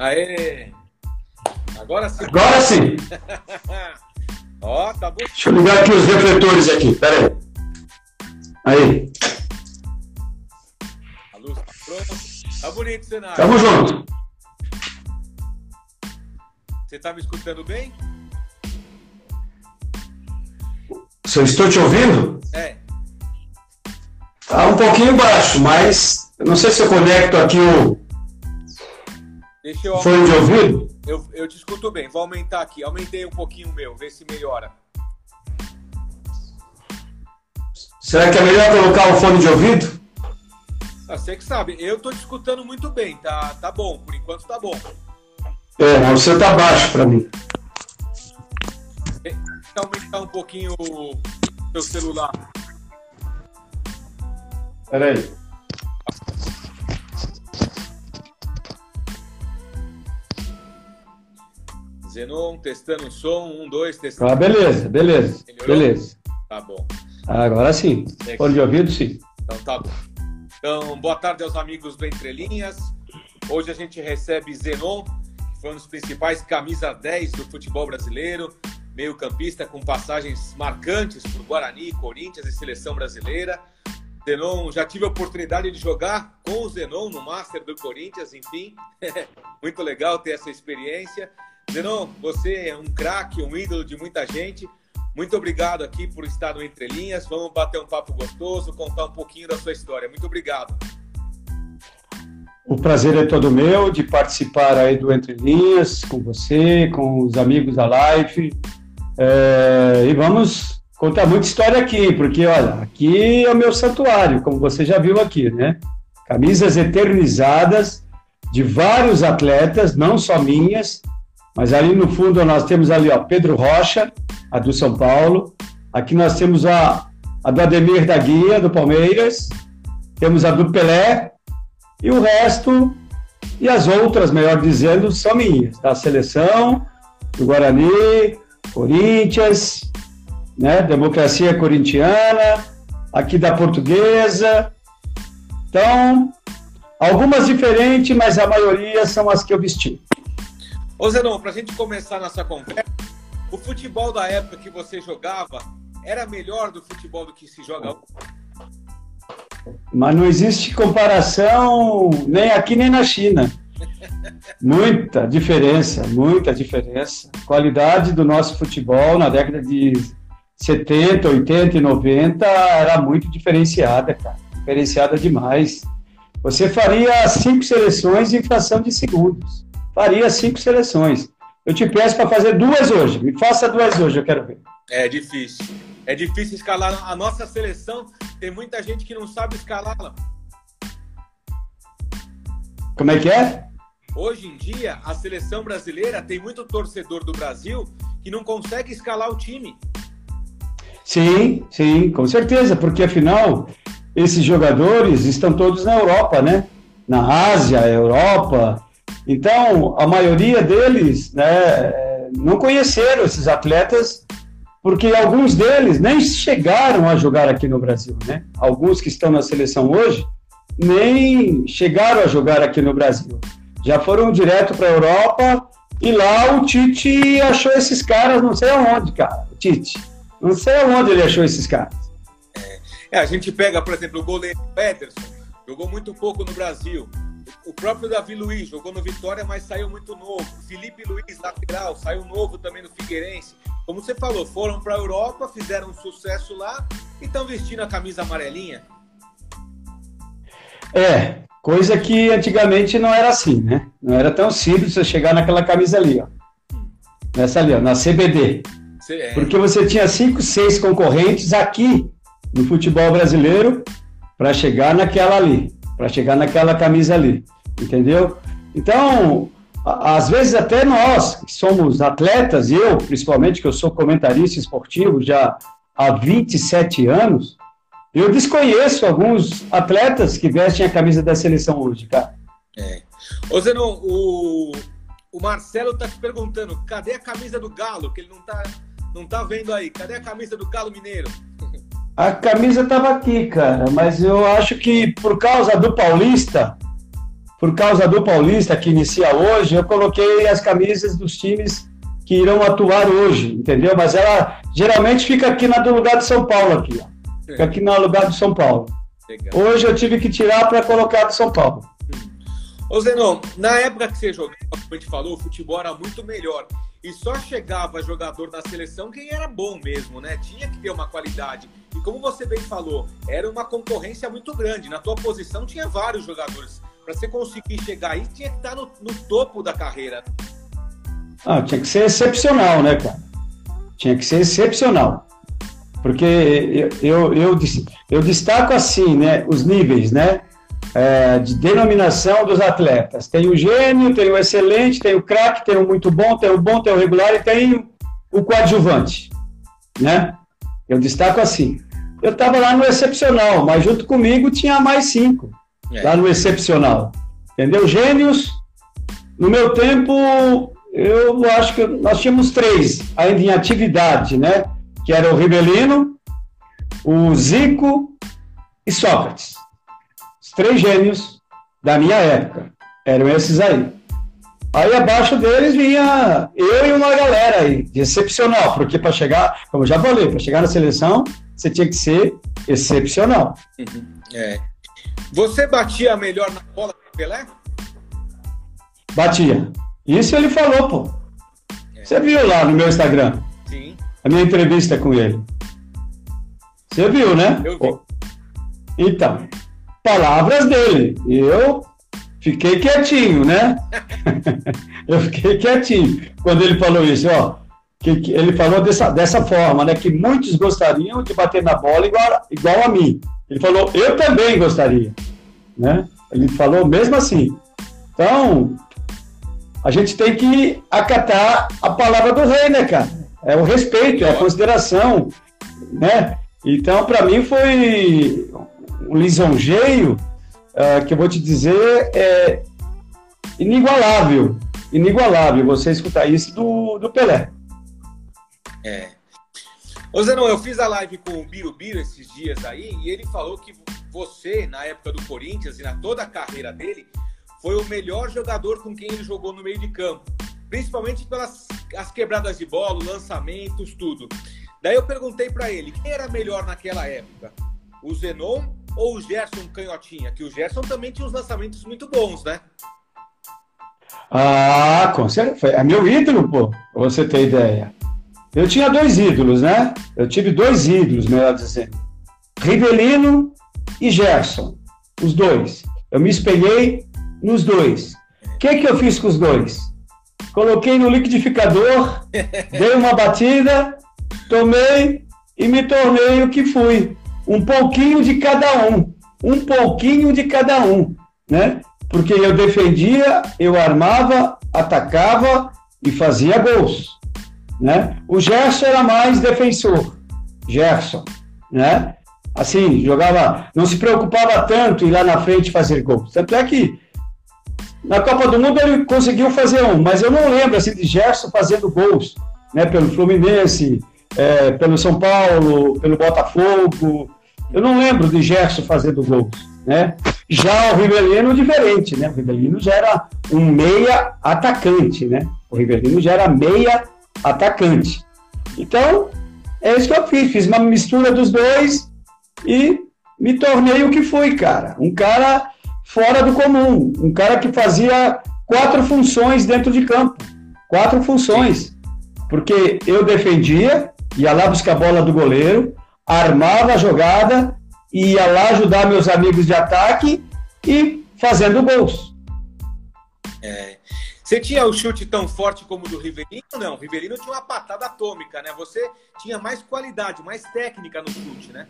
Aê! Agora sim. Agora sim. Ó, tá bom. Deixa eu ligar aqui os refletores aqui, pera aí. Aí, A luz tá pronta. Tá bonito o cenário. tamo junto. Você tá me escutando bem? Se eu estou te ouvindo, É. tá um pouquinho baixo, mas eu não sei se eu conecto aqui o Deixa eu fone de ouvido. Eu, eu te escuto bem. Vou aumentar aqui. Aumentei um pouquinho o meu, ver se melhora. Será que é melhor colocar o fone de ouvido? Ah, você que sabe. Eu tô te escutando muito bem. Tá, tá bom. Por enquanto tá bom. É, mas você tá baixo para mim. Deixa eu aumentar um pouquinho o seu celular. Pera Zenon, testando o som. Um, dois, testando. Ah, beleza, beleza, Melhorou? beleza. Tá bom. Agora sim. Fone de ouvido, sim. Então tá bom. Então, boa tarde aos amigos do Entre Linhas. Hoje a gente recebe Zenon, que foi um dos principais camisa 10 do futebol brasileiro, meio campista com passagens marcantes por Guarani, Corinthians e Seleção Brasileira. Zenon, já tive a oportunidade de jogar com o Zenon no Master do Corinthians, enfim. Muito legal ter essa experiência. Zenon, você é um craque, um ídolo de muita gente. Muito obrigado aqui por estar no Entre Linhas. Vamos bater um papo gostoso, contar um pouquinho da sua história. Muito obrigado. O prazer é todo meu de participar aí do Entre Linhas com você, com os amigos da Life. É, e vamos contar muita história aqui, porque olha, aqui é o meu santuário, como você já viu aqui, né? Camisas eternizadas de vários atletas, não só minhas, mas ali no fundo nós temos ali, ó, Pedro Rocha, a do São Paulo. Aqui nós temos a, a do Ademir da Guia, do Palmeiras. Temos a do Pelé. E o resto, e as outras, melhor dizendo, são minhas. Da seleção, do Guarani, Corinthians, né? Democracia Corintiana, aqui da Portuguesa. Então, algumas diferentes, mas a maioria são as que eu vesti. Ô Zenon, pra gente começar nossa conversa, o futebol da época que você jogava era melhor do futebol do que se joga hoje? Mas não existe comparação nem aqui nem na China. Muita diferença, muita diferença. A qualidade do nosso futebol na década de 70, 80 e 90 era muito diferenciada, cara. Diferenciada demais. Você faria cinco seleções em fração de segundos. Faria cinco seleções. Eu te peço para fazer duas hoje. Me faça duas hoje, eu quero ver. É difícil. É difícil escalar a nossa seleção. Tem muita gente que não sabe escalá-la. Como é que é? Hoje em dia, a seleção brasileira tem muito torcedor do Brasil que não consegue escalar o time. Sim, sim, com certeza, porque afinal esses jogadores estão todos na Europa, né? Na Ásia, Europa. Então, a maioria deles né, não conheceram esses atletas, porque alguns deles nem chegaram a jogar aqui no Brasil, né? Alguns que estão na seleção hoje nem chegaram a jogar aqui no Brasil. Já foram direto para a Europa e lá o Tite achou esses caras, não sei aonde, cara. Tite. Não sei aonde ele achou esses caras. É, a gente pega, por exemplo, o goleiro Peterson, jogou muito pouco no Brasil. O próprio Davi Luiz jogou no Vitória, mas saiu muito novo. Felipe Luiz, lateral, saiu novo também no Figueirense. Como você falou, foram para a Europa, fizeram um sucesso lá e estão vestindo a camisa amarelinha. É, coisa que antigamente não era assim, né? Não era tão simples você chegar naquela camisa ali, ó. Nessa ali, ó, na CBD. É, Porque você tinha cinco, seis concorrentes aqui no futebol brasileiro para chegar naquela ali, para chegar naquela camisa ali, entendeu? Então, às vezes até nós, que somos atletas, eu principalmente, que eu sou comentarista esportivo já há 27 anos, eu desconheço alguns atletas que vestem a camisa da seleção hoje, cara. Ô Zenon, o, o Marcelo tá te perguntando, cadê a camisa do Galo? Que ele não tá, não tá vendo aí. Cadê a camisa do Galo Mineiro? A camisa estava aqui, cara, mas eu acho que por causa do Paulista por causa do Paulista, que inicia hoje, eu coloquei as camisas dos times que irão atuar hoje, entendeu? Mas ela geralmente fica aqui na do lugar de São Paulo, aqui, ó. Fica aqui no lugar de São Paulo. Legal. Hoje eu tive que tirar para colocar do São Paulo. Ô Zenon, na época que você jogava, como a gente falou, o futebol era muito melhor. E só chegava jogador na seleção quem era bom mesmo, né? Tinha que ter uma qualidade. E como você bem falou, era uma concorrência muito grande. Na tua posição tinha vários jogadores. Para você conseguir chegar aí, tinha que estar no, no topo da carreira. Ah, tinha que ser excepcional, né, cara? Tinha que ser excepcional. Porque eu, eu, eu, eu destaco assim, né, os níveis, né? é, de denominação dos atletas. Tem o gênio, tem o excelente, tem o craque, tem o muito bom, tem o bom, tem o regular e tem o coadjuvante, né? Eu destaco assim. Eu estava lá no excepcional, mas junto comigo tinha mais cinco é. lá no excepcional, entendeu? Gênios. No meu tempo, eu acho que nós tínhamos três ainda em atividade, né? Que era o Ribelino, o Zico e Sócrates três gênios da minha época. Eram esses aí. Aí abaixo deles vinha eu e uma galera aí, de excepcional, porque para chegar, como eu já falei, para chegar na seleção, você tinha que ser excepcional. Uhum. É. Você batia melhor na bola que Pelé? Batia. Isso ele falou, pô. É. Você viu lá no meu Instagram? Sim. A minha entrevista com ele. Você viu, né? Eu vi. Então, palavras dele. Eu fiquei quietinho, né? eu fiquei quietinho quando ele falou isso, ó. Que, que, ele falou dessa, dessa forma, né? Que muitos gostariam de bater na bola igual, igual a mim. Ele falou, eu também gostaria, né? Ele falou mesmo assim. Então, a gente tem que acatar a palavra do rei, né, cara? É o respeito, é a consideração, né? Então, para mim foi um lisonjeio uh, que eu vou te dizer é inigualável. Inigualável você escutar isso do, do Pelé. É. Ô Zenon, eu fiz a live com o Birubiru esses dias aí e ele falou que você, na época do Corinthians e na toda a carreira dele, foi o melhor jogador com quem ele jogou no meio de campo. Principalmente pelas as quebradas de bola, lançamentos, tudo. Daí eu perguntei para ele, quem era melhor naquela época? O Zenon ou o Gerson Canhotinha? Que o Gerson também tinha uns lançamentos muito bons, né? Ah, com certeza. É meu ídolo, pô, pra você ter ideia. Eu tinha dois ídolos, né? Eu tive dois ídolos, melhor dizendo. Rivelino e Gerson. Os dois. Eu me espelhei nos dois. O que, que eu fiz com os dois? Coloquei no liquidificador, dei uma batida, tomei e me tornei o que fui um pouquinho de cada um, um pouquinho de cada um, né? Porque eu defendia, eu armava, atacava e fazia gols, né? O Gerson era mais defensor, Gerson, né? Assim, jogava, não se preocupava tanto em lá na frente fazer gols. Tanto é que na Copa do Mundo ele conseguiu fazer um, mas eu não lembro assim de Gerson fazendo gols, né? Pelo Fluminense, é, pelo São Paulo, pelo Botafogo, eu não lembro de Gerson fazendo gols, né? Já o Rivelino, diferente, né? O Rivelino já era um meia atacante, né? O Rivelino já era meia. Então, é isso que eu fiz. Fiz uma mistura dos dois e me tornei o que fui, cara. Um cara fora do comum. Um cara que fazia quatro funções dentro de campo. Quatro funções. Porque eu defendia, ia lá buscar a bola do goleiro, armava a jogada, ia lá ajudar meus amigos de ataque e fazendo gols. É. Você tinha o chute tão forte como o do Rivelino? Não, o Rivelino tinha uma patada atômica, né? Você tinha mais qualidade, mais técnica no chute, né?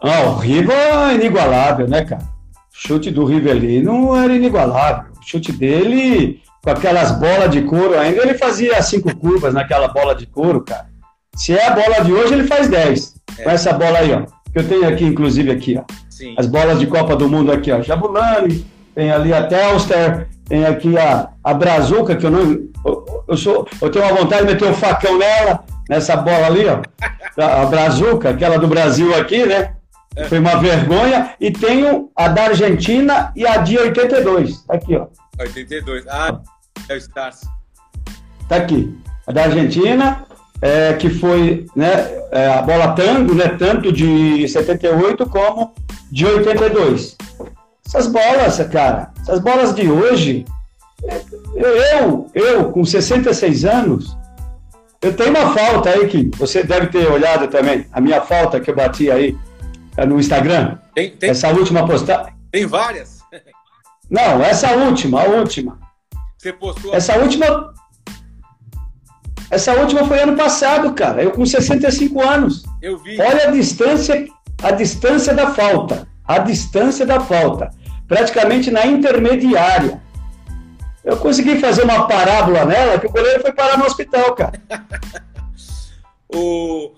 Ah, o Riva é inigualável, né, cara? O chute do Rivelino era inigualável. O chute dele, com aquelas bolas de couro ainda, ele fazia cinco curvas naquela bola de couro, cara. Se é a bola de hoje, ele faz 10. É. Com essa bola aí, ó. Que eu tenho aqui, inclusive, aqui, ó. Sim. As bolas de Copa do Mundo aqui, ó. Jabulani, tem ali a Telster, tem aqui a, a Brazuca, que eu não. Eu, eu, sou, eu tenho uma vontade de meter um facão nela, nessa bola ali, ó. A, a Brazuca, aquela do Brasil aqui, né? Foi uma vergonha. E tenho a da Argentina e a de 82. Tá aqui, ó. 82. Ah, é o Stars. Tá aqui. A da Argentina, é, que foi né, é, a bola tango, né, tanto de 78 como de 82. Essas bolas, cara, essas bolas de hoje, eu, eu com 66 anos, eu tenho uma falta aí que você deve ter olhado também, a minha falta que eu bati aí é, no Instagram. Tem, tem, essa última postagem. Tem várias. Não, essa última, a última. Você postou. Essa última. Essa última foi ano passado, cara. Eu com 65 anos. Eu vi. Olha a distância, a distância da falta. A distância da falta. Praticamente na intermediária. Eu consegui fazer uma parábola nela que o goleiro foi parar no hospital, cara. o,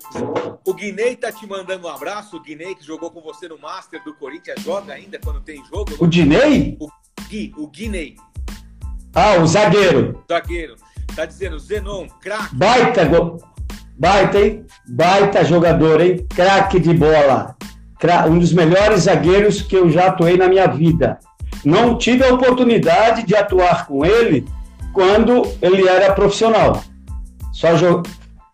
o Guinei tá te mandando um abraço. O Guinei que jogou com você no Master do Corinthians joga ainda quando tem jogo? O Guinei? O Gui, o Guinei. Ah, o zagueiro. Zagueiro. Tá dizendo, Zenon, craque. Baita, go... baita, hein? Baita jogador, hein? Craque de bola. Um dos melhores zagueiros que eu já atuei na minha vida. Não tive a oportunidade de atuar com ele quando ele era profissional. Só, jo...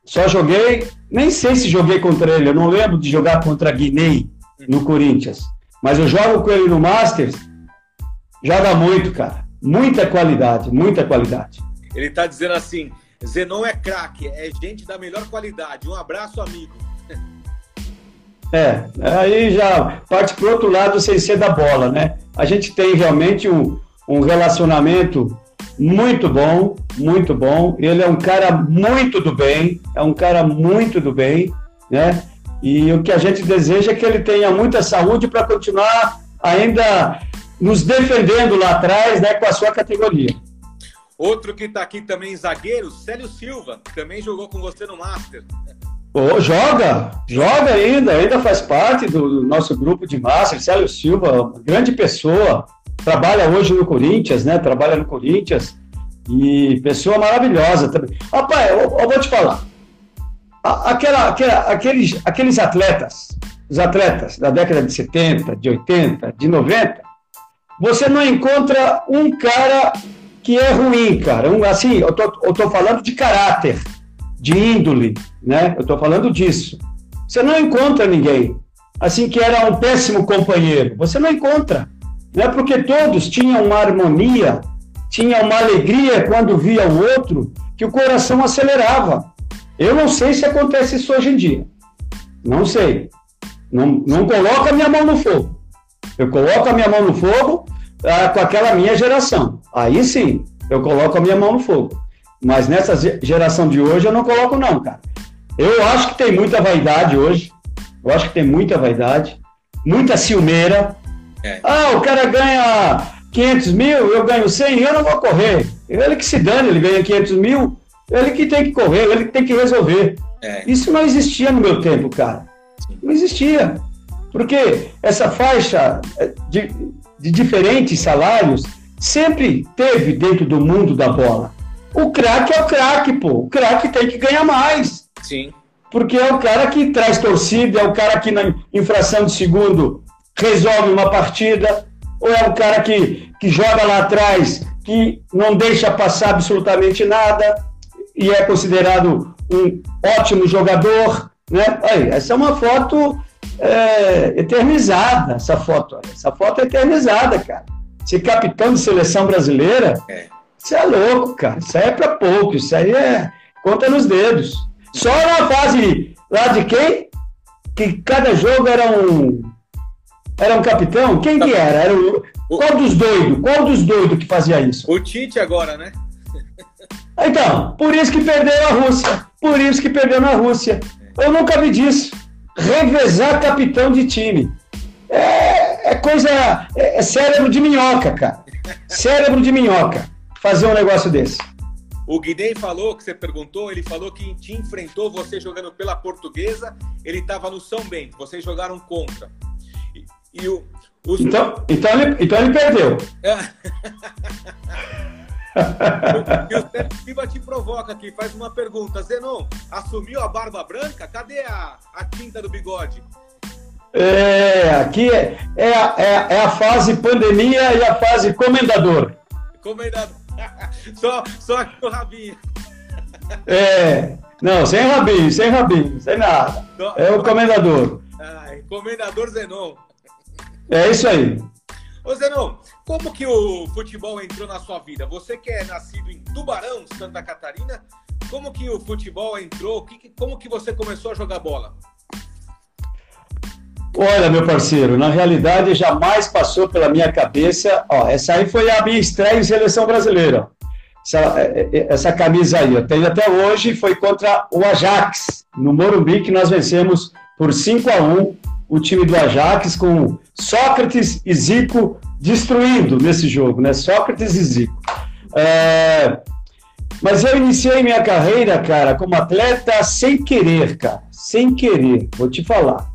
Só joguei, nem sei se joguei contra ele, eu não lembro de jogar contra Guinei no Corinthians. Mas eu jogo com ele no Masters, joga muito, cara. Muita qualidade, muita qualidade. Ele está dizendo assim: Zenon é craque, é gente da melhor qualidade. Um abraço, amigo. É, aí já parte para outro lado sem ser da bola, né? A gente tem realmente um, um relacionamento muito bom, muito bom. Ele é um cara muito do bem, é um cara muito do bem, né? E o que a gente deseja é que ele tenha muita saúde para continuar ainda nos defendendo lá atrás, né, com a sua categoria. Outro que está aqui também, zagueiro, Célio Silva, que também jogou com você no Master. Oh, joga, joga ainda, ainda faz parte do, nosso grupo de Master. Célio Silva, grande pessoa, trabalha hoje no Corinthians, né? Trabalha no Corinthians e pessoa maravilhosa também. Rapaz, eu, eu vou te falar, aquela, aquela, aqueles, aqueles atletas, os atletas da década de 70, de 80, de 90, você não encontra um cara que é ruim, cara. Um, assim, eu tô, eu tô falando de caráter, de índole, né? Eu tô falando disso. Você não encontra ninguém assim que era um péssimo companheiro. Você não encontra. Não é porque todos tinham uma harmonia, tinham uma alegria quando via o outro, que o coração acelerava. Eu não sei se acontece isso hoje em dia. Não sei. Não, não coloco a minha mão no fogo. Eu coloco a minha mão no fogo ah, com aquela minha geração. Aí sim, eu coloco a minha mão no fogo. Mas nessa geração de hoje eu não coloco, não, cara. Eu acho que tem muita vaidade hoje. Eu acho que tem muita vaidade, muita ciumeira. É. Ah, o cara ganha 500 mil, eu ganho 100, eu não vou correr. Ele que se dane, ele ganha 500 mil, ele que tem que correr, ele que tem que resolver. É. Isso não existia no meu tempo, cara. Não existia. Porque essa faixa de, de diferentes salários sempre teve dentro do mundo da bola. O craque é o craque, pô. O craque tem que ganhar mais. Sim. Porque é o cara que traz torcida, é o cara que na infração de segundo resolve uma partida, ou é o cara que, que joga lá atrás, que não deixa passar absolutamente nada e é considerado um ótimo jogador, né? Aí, essa é uma foto é, eternizada, essa foto. Essa foto é eternizada, cara. Ser capitão de seleção brasileira, é. Isso é louco, cara. Isso aí é para pouco, isso aí é conta nos dedos. Só na fase lá de quem? Que cada jogo era um. Era um capitão? Quem que era? Era o, qual dos doidos? Qual dos doidos que fazia isso? O Tite agora, né? Então, por isso que perdeu a Rússia. Por isso que perdeu na Rússia. Eu nunca vi disso revezar capitão de time. É, é coisa. É, é cérebro de minhoca, cara. Cérebro de minhoca. Fazer um negócio desse. O Guinei falou, que você perguntou, ele falou que te enfrentou você jogando pela portuguesa, ele estava no São Bento, vocês jogaram contra. E, e o, os... então, então, ele, então ele perdeu. e o Sérgio Silva te provoca aqui, faz uma pergunta. Zenon, assumiu a barba branca? Cadê a, a tinta do bigode? É, aqui é, é, é, é, a fase pandemia e a fase comendador. Comendador. só, só aqui o rabinho. É, não, sem rabinho, sem rabinho, sem nada. É o comendador. Comendador Zenon. É isso aí. Ô Zenon, como que o futebol entrou na sua vida? Você que é nascido em Tubarão, Santa Catarina, como que o futebol entrou? Como que você começou a jogar bola? Olha, meu parceiro, na realidade jamais passou pela minha cabeça. Ó, essa aí foi a minha estreia em seleção brasileira. Essa, é, é, essa camisa aí, eu tenho até hoje, foi contra o Ajax, no Morumbi, que nós vencemos por 5 a 1 o time do Ajax, com Sócrates e Zico destruindo nesse jogo, né? Sócrates e Zico. É... Mas eu iniciei minha carreira, cara, como atleta sem querer, cara, sem querer, vou te falar.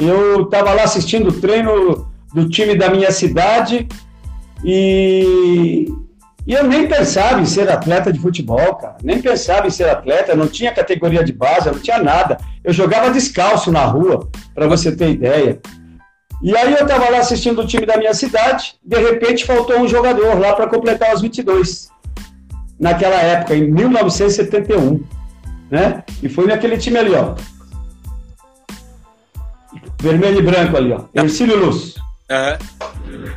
Eu estava lá assistindo o treino do time da minha cidade e, e eu nem pensava em ser atleta de futebol, cara. Nem pensava em ser atleta, não tinha categoria de base, não tinha nada. Eu jogava descalço na rua, para você ter ideia. E aí eu estava lá assistindo o time da minha cidade, de repente faltou um jogador lá para completar os 22. Naquela época, em 1971, né? E foi naquele time ali, ó. Vermelho e branco ali, ó. Ercílio Luz. Uhum.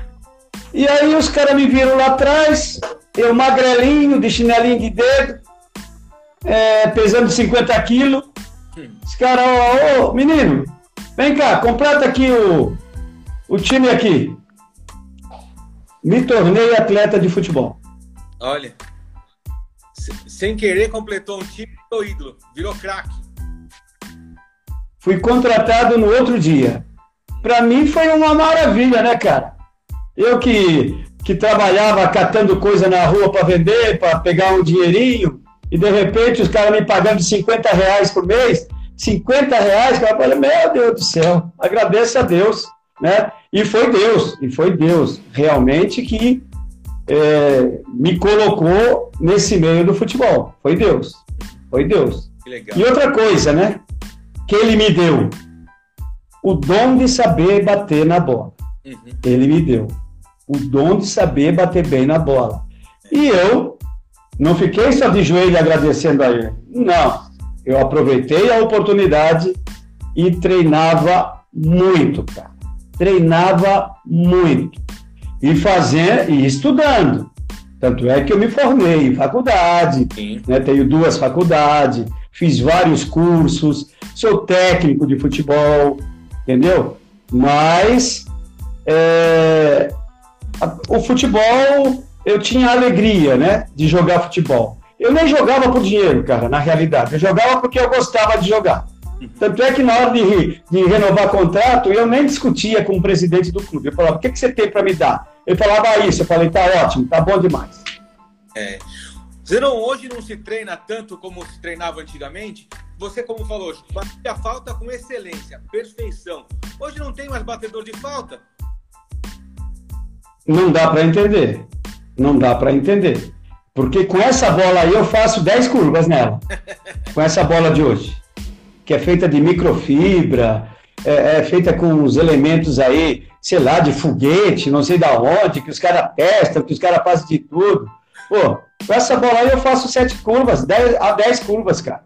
E aí os caras me viram lá atrás, eu magrelinho, de chinelinho de dedo, é, pesando 50 quilos. Os caras, ô, ô, menino, vem cá, completa aqui o, o time aqui. Me tornei atleta de futebol. Olha, sem querer completou um time, virou ídolo, virou craque. Fui contratado no outro dia. Para mim foi uma maravilha, né, cara? Eu que, que trabalhava catando coisa na rua para vender, para pegar um dinheirinho, e de repente os caras me pagando 50 reais por mês, 50 reais, cara, eu falei, meu Deus do céu, agradeço a Deus, né? E foi Deus, e foi Deus realmente que é, me colocou nesse meio do futebol. Foi Deus, foi Deus. E outra coisa, né? Que ele me deu? O dom de saber bater na bola. Uhum. Ele me deu. O dom de saber bater bem na bola. E eu não fiquei só de joelho agradecendo a ele. Não. Eu aproveitei a oportunidade e treinava muito, cara. Treinava muito. E fazendo e estudando. Tanto é que eu me formei em faculdade, né? tenho duas faculdades, fiz vários cursos, sou técnico de futebol, entendeu? Mas é, a, o futebol, eu tinha alegria, né, de jogar futebol. Eu nem jogava por dinheiro, cara, na realidade. Eu jogava porque eu gostava de jogar. Tanto é que na hora de, de renovar contrato, eu nem discutia com o presidente do clube. Eu falava, o que, que você tem para me dar? Ele falava ah, isso. Eu falei, tá ótimo, tá bom demais. É. Zenon, hoje não se treina tanto como se treinava antigamente. Você, como falou, batia falta com excelência, perfeição. Hoje não tem mais batedor de falta? Não dá para entender. Não dá para entender. Porque com essa bola aí eu faço 10 curvas nela. com essa bola de hoje. Que é feita de microfibra, é, é feita com os elementos aí, sei lá, de foguete, não sei da onde, que os caras testam, que os caras fazem de tudo. Pô, com essa bola aí eu faço sete curvas, dez, a 10 curvas, cara.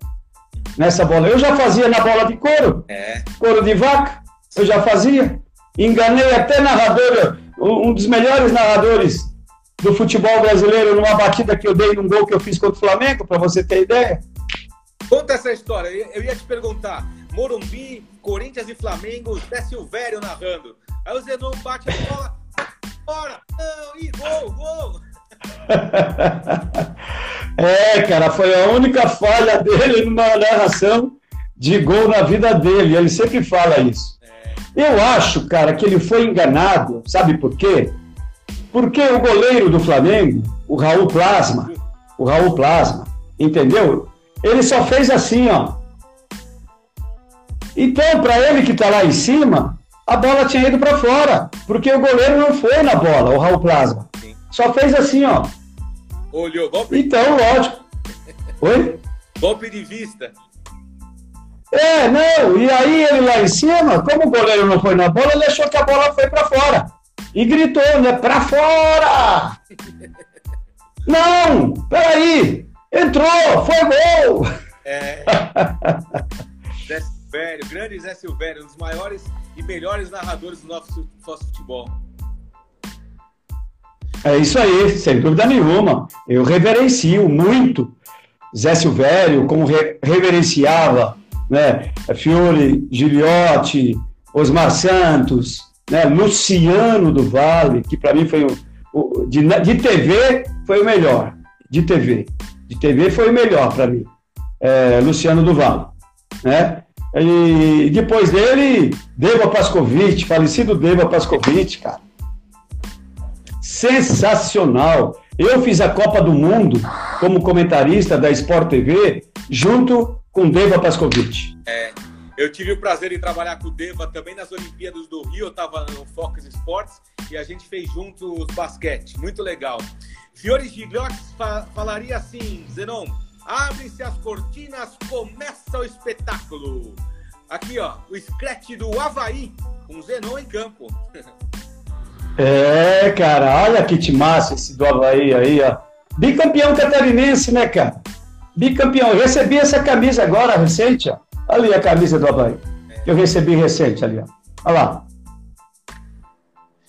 Nessa bola. Eu já fazia na bola de couro. É. Couro de vaca. Eu já fazia. Enganei até narrador, um dos melhores narradores do futebol brasileiro numa batida que eu dei num gol que eu fiz contra o Flamengo, para você ter ideia. Conta essa história. Eu ia te perguntar. Morumbi, Corinthians e Flamengo, Zé Silvério narrando. Aí o Zenon bate a bola, bora, não, e gol, gol. é, cara, foi a única falha dele numa narração de gol na vida dele. Ele sempre fala isso. Eu acho, cara, que ele foi enganado. Sabe por quê? Porque o goleiro do Flamengo, o Raul Plasma, o Raul Plasma, entendeu? Ele só fez assim, ó. Então, para ele que tá lá em cima, a bola tinha ido para fora, porque o goleiro não foi na bola, o Raul Plasma. Só fez assim, ó. Olhou, golpe. Então, lógico. Oi? Golpe de vista. É, não, e aí ele lá em cima, como o goleiro não foi na bola, ele achou que a bola foi para fora. E gritou, né? Para fora! Não, peraí, entrou, foi gol! É. Zé Silvério, grande Zé Silvério, um dos maiores e melhores narradores do nosso, nosso futebol. É isso aí, sem dúvida nenhuma. Eu reverencio muito Zé Silvério, como re reverenciava né, Fiore Giliotti, Osmar Santos, né, Luciano do Vale, que para mim foi o, o de, de, TV foi o melhor, de TV, de TV foi o melhor para mim, é, Luciano do Vale, né? E depois dele, Deva Pascovitch, falecido Deva Pascovitch, cara. Sensacional. Eu fiz a Copa do Mundo como comentarista da Sport TV junto com Deva Pascovitch. É, eu tive o prazer de trabalhar com o Deva também nas Olimpíadas do Rio, eu estava no Focus Sports e a gente fez juntos basquete, muito legal. Fiore Gigliotti fa falaria assim, Zenon, abre-se as cortinas, começa o espetáculo. Aqui, ó, o scratch do Havaí, com Zenon em campo. É, cara, olha que massa esse do Havaí aí, ó. Bicampeão catarinense, né, cara? Bicampeão. Eu recebi essa camisa agora, recente, ó. Ali a camisa do Havaí. Que eu recebi recente ali, ó. Olha lá.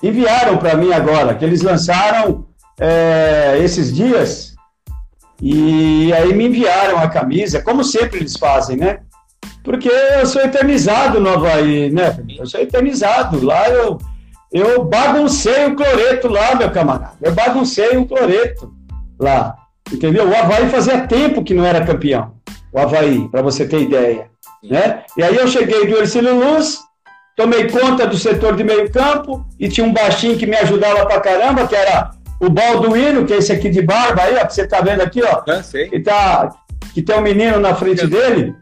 Enviaram para mim agora, que eles lançaram é, esses dias. E aí me enviaram a camisa, como sempre eles fazem, né? Porque eu sou eternizado no Havaí, né? Eu sou eternizado. Lá eu eu baguncei o cloreto lá, meu camarada. Eu baguncei o cloreto lá. Entendeu? O Havaí fazia tempo que não era campeão. O Havaí, para você ter ideia. Né? E aí eu cheguei do Ercílio Luz, tomei conta do setor de meio campo e tinha um baixinho que me ajudava pra caramba, que era o Balduino, que é esse aqui de barba aí, ó, que você tá vendo aqui, ó. Ah, que, tá, que tem um menino na frente dele.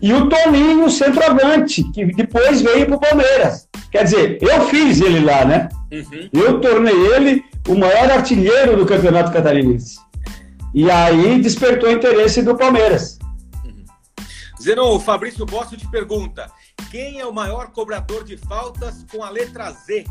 E o Toninho, centroavante, que depois veio pro Palmeiras. Quer dizer, eu fiz ele lá, né? Uhum. Eu tornei ele o maior artilheiro do Campeonato Catarinense. E aí despertou interesse do Palmeiras. Uhum. Zenon, o Fabrício Bosso te pergunta: quem é o maior cobrador de faltas com a letra Z?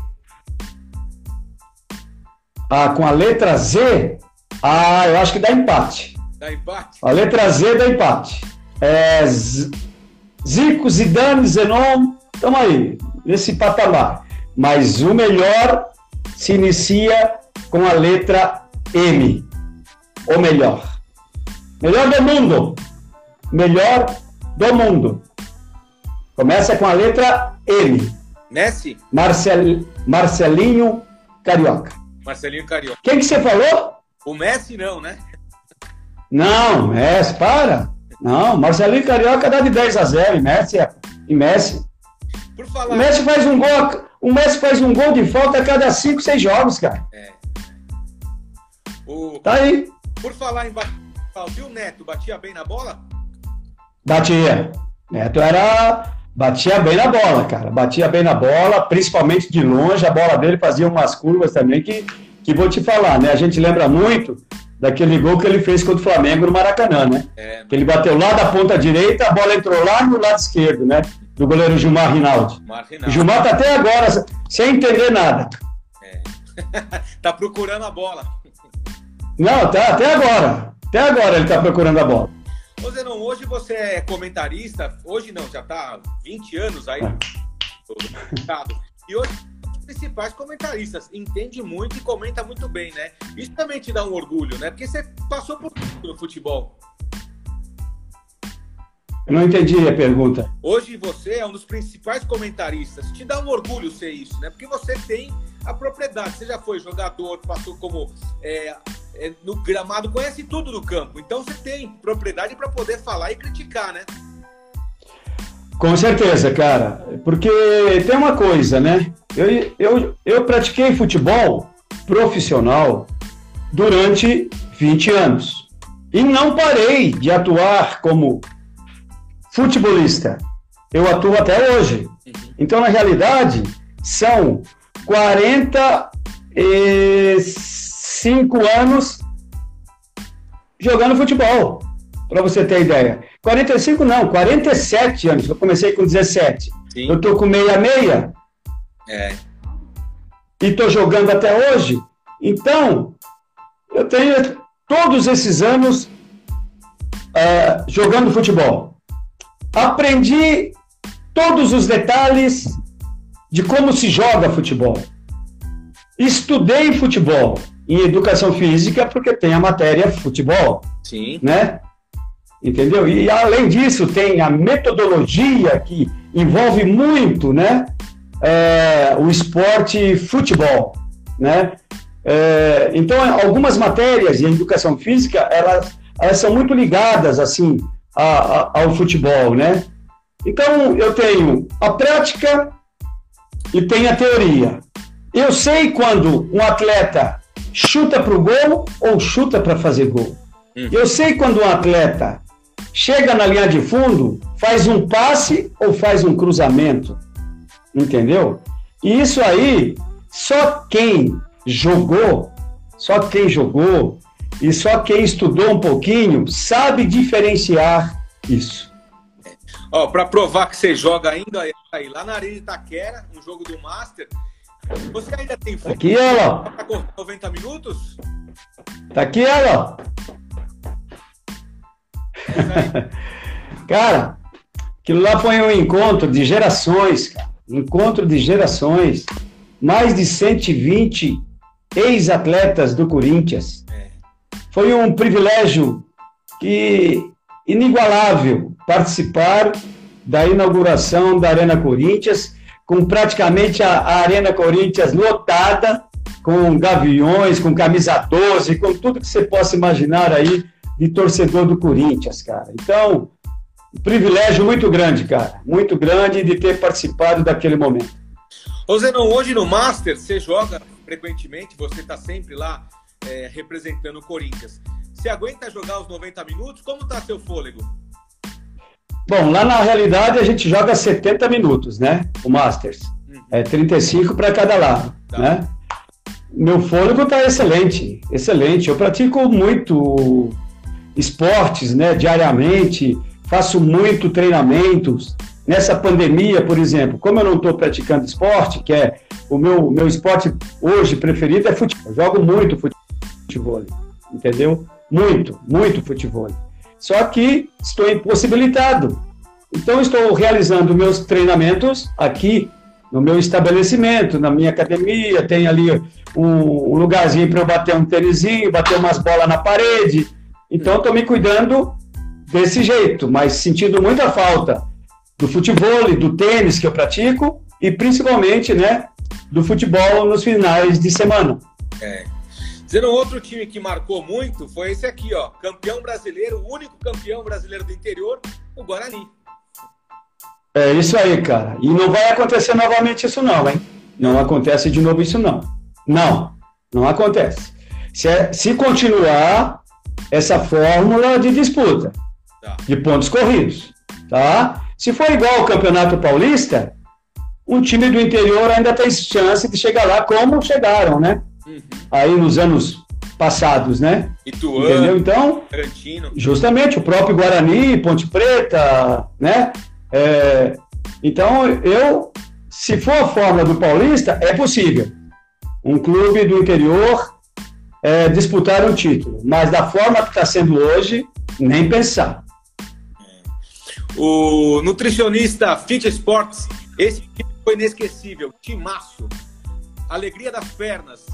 Ah, com a letra Z? Ah, eu acho que dá empate. Dá empate? A letra Z dá empate. É, Zico, Zidane, Zenon, estamos aí nesse patamar. Mas o melhor se inicia com a letra M. O melhor. Melhor do mundo. Melhor do mundo. Começa com a letra M. Messi? Marcel, Marcelinho Carioca. Marcelinho Carioca. Quem que você falou? O Messi não, né? Não, Messi, para. Não, Marcelinho Carioca dá de 10 a 0 e Messi, é, e Messi. Por falar... O Messi faz um gol, o Messi faz um gol de falta a cada 5, 6 jogos, cara. É. O... Tá aí. Por falar em bater, viu o Neto? Batia bem na bola? Batia. Neto era. Batia bem na bola, cara. Batia bem na bola, principalmente de longe. A bola dele fazia umas curvas também que, que vou te falar, né? A gente lembra muito daquele gol que ele fez contra o Flamengo no Maracanã, né? É. Que ele bateu lá da ponta direita, a bola entrou lá no lado esquerdo, né? Do goleiro Gilmar Rinaldi. Rinaldi. Gilmar tá até agora sem entender nada. É. tá procurando a bola. Não, tá até agora. Até agora ele tá procurando a bola. Ô Zenon, hoje você é comentarista, hoje não, já tá há 20 anos aí. É. E hoje principais comentaristas, entende muito e comenta muito bem, né? Isso também te dá um orgulho, né? Porque você passou por tudo no futebol. Eu não entendi a pergunta. Hoje você é um dos principais comentaristas. Te dá um orgulho ser isso, né? Porque você tem a propriedade. Você já foi jogador, passou como é, é, no gramado, conhece tudo do campo. Então você tem propriedade para poder falar e criticar, né? Com certeza, cara. Porque tem uma coisa, né? Eu, eu, eu pratiquei futebol profissional durante 20 anos. E não parei de atuar como futebolista. Eu atuo até hoje. Então, na realidade, são 45 anos jogando futebol, para você ter ideia. 45 não, 47 anos. Eu comecei com 17. Sim. Eu tô com meia meia. É. E tô jogando até hoje. Então, eu tenho todos esses anos é, jogando futebol. Aprendi todos os detalhes de como se joga futebol. Estudei futebol em educação física porque tem a matéria futebol. Sim. Né? Entendeu? E além disso, tem a metodologia que envolve muito, né? É, o esporte futebol, né? É, então, algumas matérias em educação física, elas, elas são muito ligadas, assim, a, a, ao futebol, né? Então, eu tenho a prática e tenho a teoria. Eu sei quando um atleta chuta para o gol ou chuta para fazer gol. Hum. Eu sei quando um atleta chega na linha de fundo, faz um passe ou faz um cruzamento. Entendeu? E isso aí, só quem jogou, só quem jogou e só quem estudou um pouquinho sabe diferenciar isso. Ó, para provar que você joga ainda aí lá na Arena Itaquera, um jogo do Master, você ainda tem tá aqui ela. Para correr 90 minutos? Tá aqui ela. cara, aquilo lá foi um encontro de gerações, cara. Encontro de gerações. Mais de 120 ex-atletas do Corinthians. Foi um privilégio que inigualável participar da inauguração da Arena Corinthians, com praticamente a, a Arena Corinthians lotada, com gaviões, com camisa 12, com tudo que você possa imaginar aí de torcedor do Corinthians, cara. Então, um privilégio muito grande, cara. Muito grande de ter participado daquele momento. Ô Zenon, hoje no Master você joga frequentemente, você está sempre lá é, representando o Corinthians. Você aguenta jogar os 90 minutos? Como está seu fôlego? Bom, lá na realidade a gente joga 70 minutos, né? O Masters. Uhum. É 35 para cada lado, tá. né? Meu fôlego está excelente, excelente. Eu pratico muito esportes, né, diariamente, faço muito treinamentos. Nessa pandemia, por exemplo, como eu não estou praticando esporte, que é o meu, meu esporte hoje preferido é futebol. Eu jogo muito futebol, entendeu? Muito, muito futebol. Só que estou impossibilitado. Então, estou realizando meus treinamentos aqui no meu estabelecimento, na minha academia. Tem ali um, um lugarzinho para eu bater um tênisinho, bater umas bolas na parede. Então, estou me cuidando desse jeito, mas sentindo muita falta do futebol do tênis que eu pratico e principalmente, né, do futebol nos finais de semana. É. Dizendo outro time que marcou muito foi esse aqui, ó, campeão brasileiro, o único campeão brasileiro do interior, o Guarani. É isso aí, cara. E não vai acontecer novamente isso não, hein? Não acontece de novo isso não. Não, não acontece. Se, é, se continuar essa fórmula de disputa, tá. de pontos corridos, tá? Se for igual ao Campeonato Paulista, um time do interior ainda tem chance de chegar lá como chegaram, né? Uhum. Aí nos anos passados, né? Ituano, Entendeu? Então, Tarantino. justamente o próprio Guarani, Ponte Preta, né? É, então, eu, se for a fórmula do Paulista, é possível. Um clube do interior é, disputar um título, mas da forma que está sendo hoje, nem pensar. O nutricionista Fit Sports, esse foi inesquecível, timaço, alegria das pernas,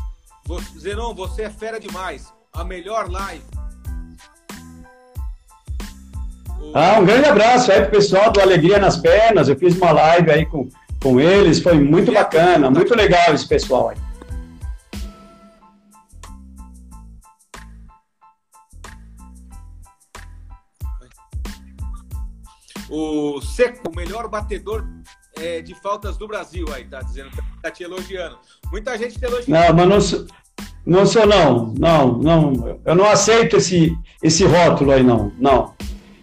Zenon, você é fera demais. A melhor live. Ah, um grande abraço aí pro pessoal do Alegria nas Pernas. Eu fiz uma live aí com, com eles, foi muito bacana, muito legal esse pessoal aí. O Seco, o melhor batedor é, de faltas do Brasil aí, tá dizendo, tá te elogiando. Muita gente te elogiando. Não, mas não sou, não sou não, não, não. Eu não aceito esse, esse rótulo aí, não, não.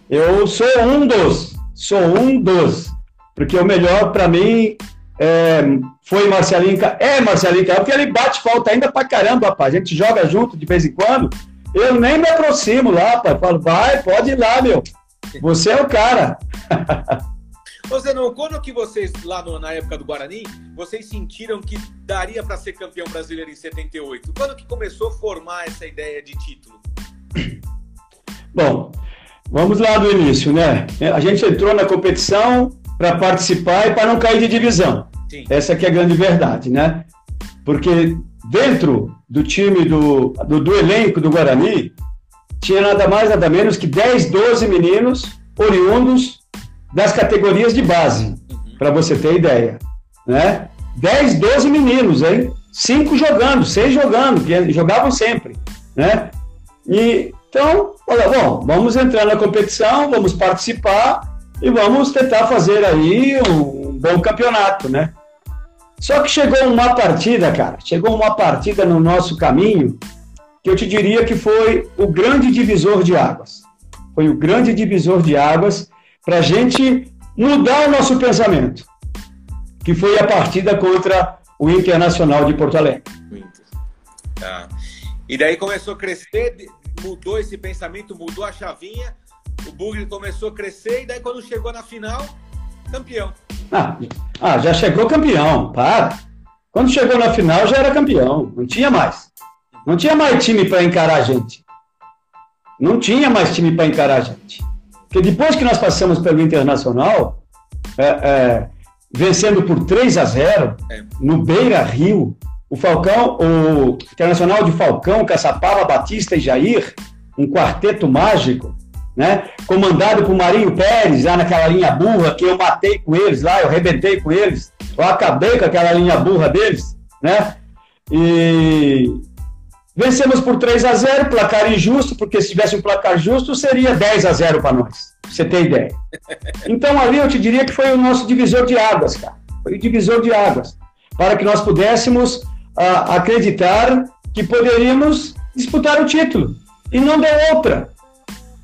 Eu sou um dos, sou um dos, porque o melhor para mim é, foi Marcelinho, é Marcelinho porque ele bate falta ainda pra caramba, rapaz. A gente joga junto de vez em quando. Eu nem me aproximo lá, rapaz. Falo, vai, pode ir lá, meu. Você é o cara. Ô Zenon, quando que vocês, lá no, na época do Guarani, vocês sentiram que daria para ser campeão brasileiro em 78? Quando que começou a formar essa ideia de título? Bom, vamos lá do início, né? A gente entrou na competição para participar e para não cair de divisão. Sim. Essa que é a grande verdade, né? Porque dentro do time do, do, do elenco do Guarani, tinha nada mais, nada menos que 10, 12 meninos oriundos das categorias de base, para você ter ideia. Né? 10, 12 meninos, hein? Cinco jogando, seis jogando, que jogavam sempre. Né? E, então, olha, bom, vamos entrar na competição, vamos participar e vamos tentar fazer aí um bom campeonato, né? Só que chegou uma partida, cara, chegou uma partida no nosso caminho que eu te diria que foi o grande divisor de águas. Foi o grande divisor de águas para a gente mudar o nosso pensamento, que foi a partida contra o Internacional de Porto Alegre. Tá. E daí começou a crescer, mudou esse pensamento, mudou a chavinha, o Bugre começou a crescer, e daí quando chegou na final, campeão. Ah, ah já chegou campeão, para. Quando chegou na final já era campeão, não tinha mais. Não tinha mais time para encarar a gente. Não tinha mais time para encarar a gente. Porque depois que nós passamos pelo Internacional, é, é, vencendo por 3 a 0 é. no Beira Rio, o Falcão, o Internacional de Falcão, Caçapava, Batista e Jair, um quarteto mágico, né? Comandado por Marinho Pérez, lá naquela linha burra, que eu matei com eles lá, eu arrebentei com eles, eu acabei com aquela linha burra deles, né? E Vencemos por 3 a 0 placar injusto, porque se tivesse um placar justo, seria 10 a 0 para nós. Pra você ter ideia. Então ali eu te diria que foi o nosso divisor de águas, cara. Foi o divisor de águas. Para que nós pudéssemos uh, acreditar que poderíamos disputar o título. E não deu outra.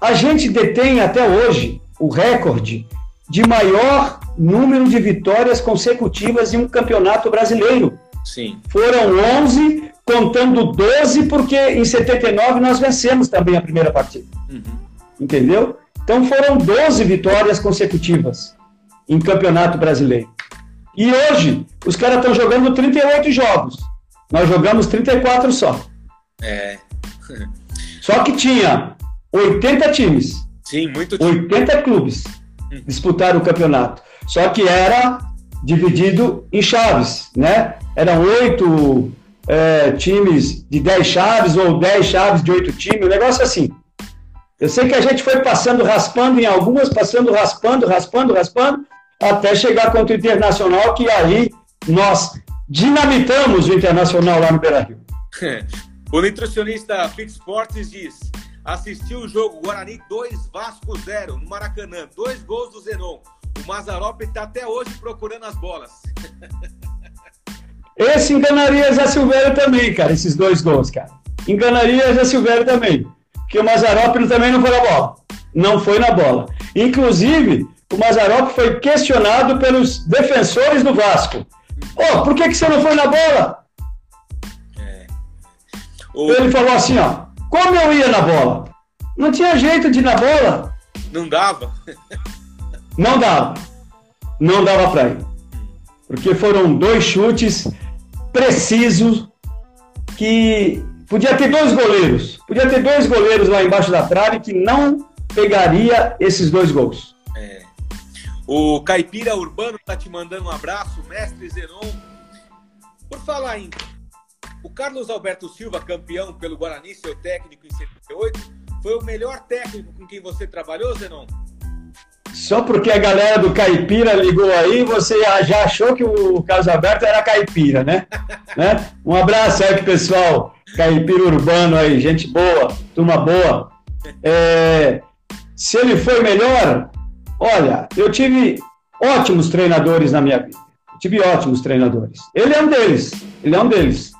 A gente detém até hoje o recorde de maior número de vitórias consecutivas em um campeonato brasileiro. Sim. Foram 11 contando 12, porque em 79 nós vencemos também a primeira partida. Uhum. Entendeu? Então foram 12 vitórias consecutivas em campeonato brasileiro. E hoje, os caras estão jogando 38 jogos. Nós jogamos 34 só. É. só que tinha 80 times. Sim, muito time. 80 clubes uhum. disputaram o campeonato. Só que era dividido em chaves, né? Eram oito é, times de 10 chaves ou 10 chaves de 8 times, um negócio assim. Eu sei que a gente foi passando, raspando em algumas, passando, raspando, raspando, raspando, até chegar contra o Internacional, que aí nós dinamitamos o Internacional lá no Beira-Rio. o nutricionista Fitzportes diz, assistiu o jogo Guarani 2, Vasco 0, no Maracanã, dois gols do Zenon. O Mazarop está até hoje procurando as bolas. Esse enganaria Zé Silvério também, cara, esses dois gols, cara. Enganaria Zé Silvério também. Porque o Mazarópolis também não foi na bola. Não foi na bola. Inclusive, o Mazarópolis foi questionado pelos defensores do Vasco. Ó, oh, por que, que você não foi na bola? É. O... Ele falou assim, ó, como eu ia na bola? Não tinha jeito de ir na bola. Não dava? não dava. Não dava para ir. Porque foram dois chutes preciso que podia ter dois goleiros, podia ter dois goleiros lá embaixo da trave que não pegaria esses dois gols. É. O Caipira Urbano tá te mandando um abraço, mestre Zenon. Por falar em o Carlos Alberto Silva, campeão pelo Guarani, seu técnico em 78, foi o melhor técnico com quem você trabalhou, Zenon? Só porque a galera do Caipira ligou aí, você já achou que o Carlos Alberto era caipira, né? né? Um abraço aí pro pessoal, caipira urbano aí, gente boa, turma boa. É, se ele foi melhor, olha, eu tive ótimos treinadores na minha vida. Eu tive ótimos treinadores. Ele é um deles, ele é um deles.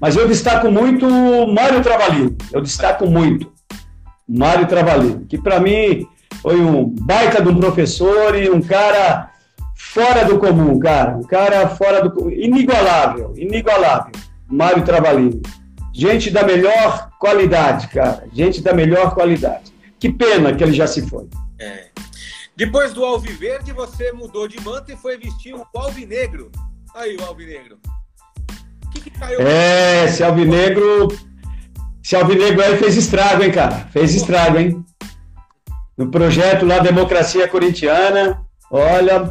Mas eu destaco muito o Mário Travalino. Eu destaco muito Mário Travalino, que para mim foi um baita de um professor e um cara fora do comum, cara. Um cara fora do inigualável, inigualável. Mário Travalini. Gente da melhor qualidade, cara. Gente da melhor qualidade. Que pena que ele já se foi. É. Depois do Alviverde, você mudou de manto e foi vestir o Alvinegro. Aí, o Alvinegro. O que, que caiu? É, esse Alvinegro. Esse Alvinegro aí fez estrago, hein, cara? Fez estrago, hein? No projeto lá Democracia Corintiana, olha,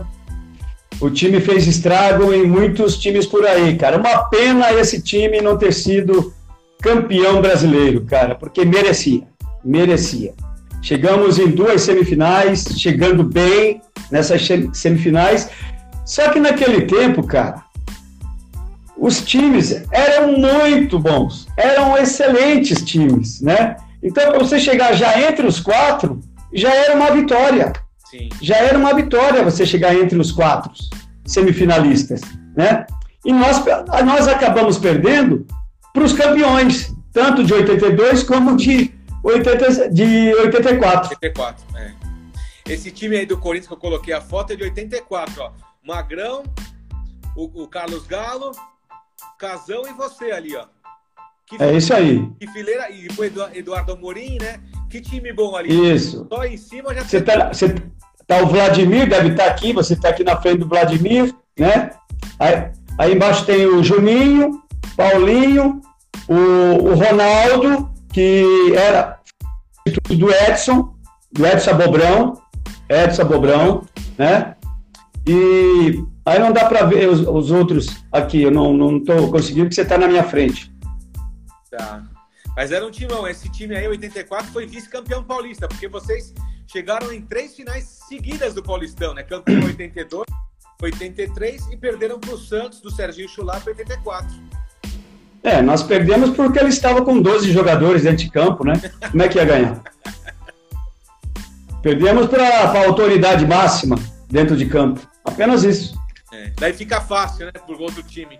o time fez estrago em muitos times por aí, cara. Uma pena esse time não ter sido campeão brasileiro, cara, porque merecia, merecia. Chegamos em duas semifinais, chegando bem nessas semifinais. Só que naquele tempo, cara, os times eram muito bons, eram excelentes times, né? Então, para você chegar já entre os quatro, já era uma vitória. Sim. Já era uma vitória você chegar entre os quatro semifinalistas, né? E nós, nós acabamos perdendo para os campeões, tanto de 82 como de 80, de 84. 84, é. Esse time aí do Corinthians que eu coloquei a foto é de 84, ó. Magrão, o, o Carlos Galo, Casão e você ali, ó. Que é isso aí. Que fileira, e depois Eduardo Amorim, né? Que time bom ali. Isso. Só em cima já Você tá, você tá o Vladimir, deve estar tá aqui, você está aqui na frente do Vladimir, né? Aí, aí embaixo tem o Juninho, Paulinho, o, o Ronaldo, que era do Edson, do Edson Bobrão, Edson Bobrão, né? E aí não dá para ver os, os, outros aqui, eu não estou conseguindo, porque você está na minha frente. Tá. Mas era um timão, esse time aí, 84, foi vice-campeão paulista, porque vocês chegaram em três finais seguidas do Paulistão, né? Campeão 82, 83 e perderam para o Santos, do Serginho Chulapa, 84. É, nós perdemos porque ele estava com 12 jogadores dentro de campo, né? Como é que ia ganhar? Perdemos para a autoridade máxima dentro de campo. Apenas isso. É, daí fica fácil, né, o outro time.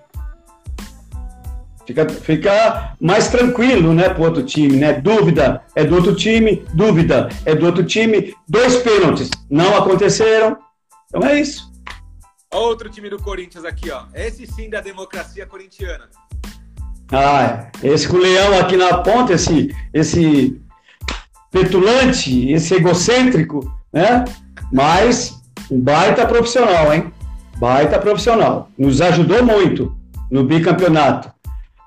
Fica, fica mais tranquilo, né, para outro time, né? Dúvida é do outro time, dúvida é do outro time. Dois pênaltis não aconteceram. Então é isso. Outro time do Corinthians aqui, ó. Esse sim da democracia corintiana. Ah, esse com o leão aqui na ponta, esse, esse petulante, esse egocêntrico, né? Mas um baita profissional, hein? Baita profissional. Nos ajudou muito no bicampeonato.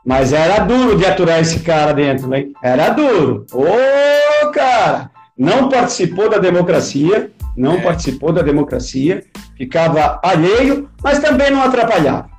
Mas era duro de aturar esse cara dentro, né? Era duro. Ô, cara! Não participou da democracia, não é. participou da democracia, ficava alheio, mas também não atrapalhava.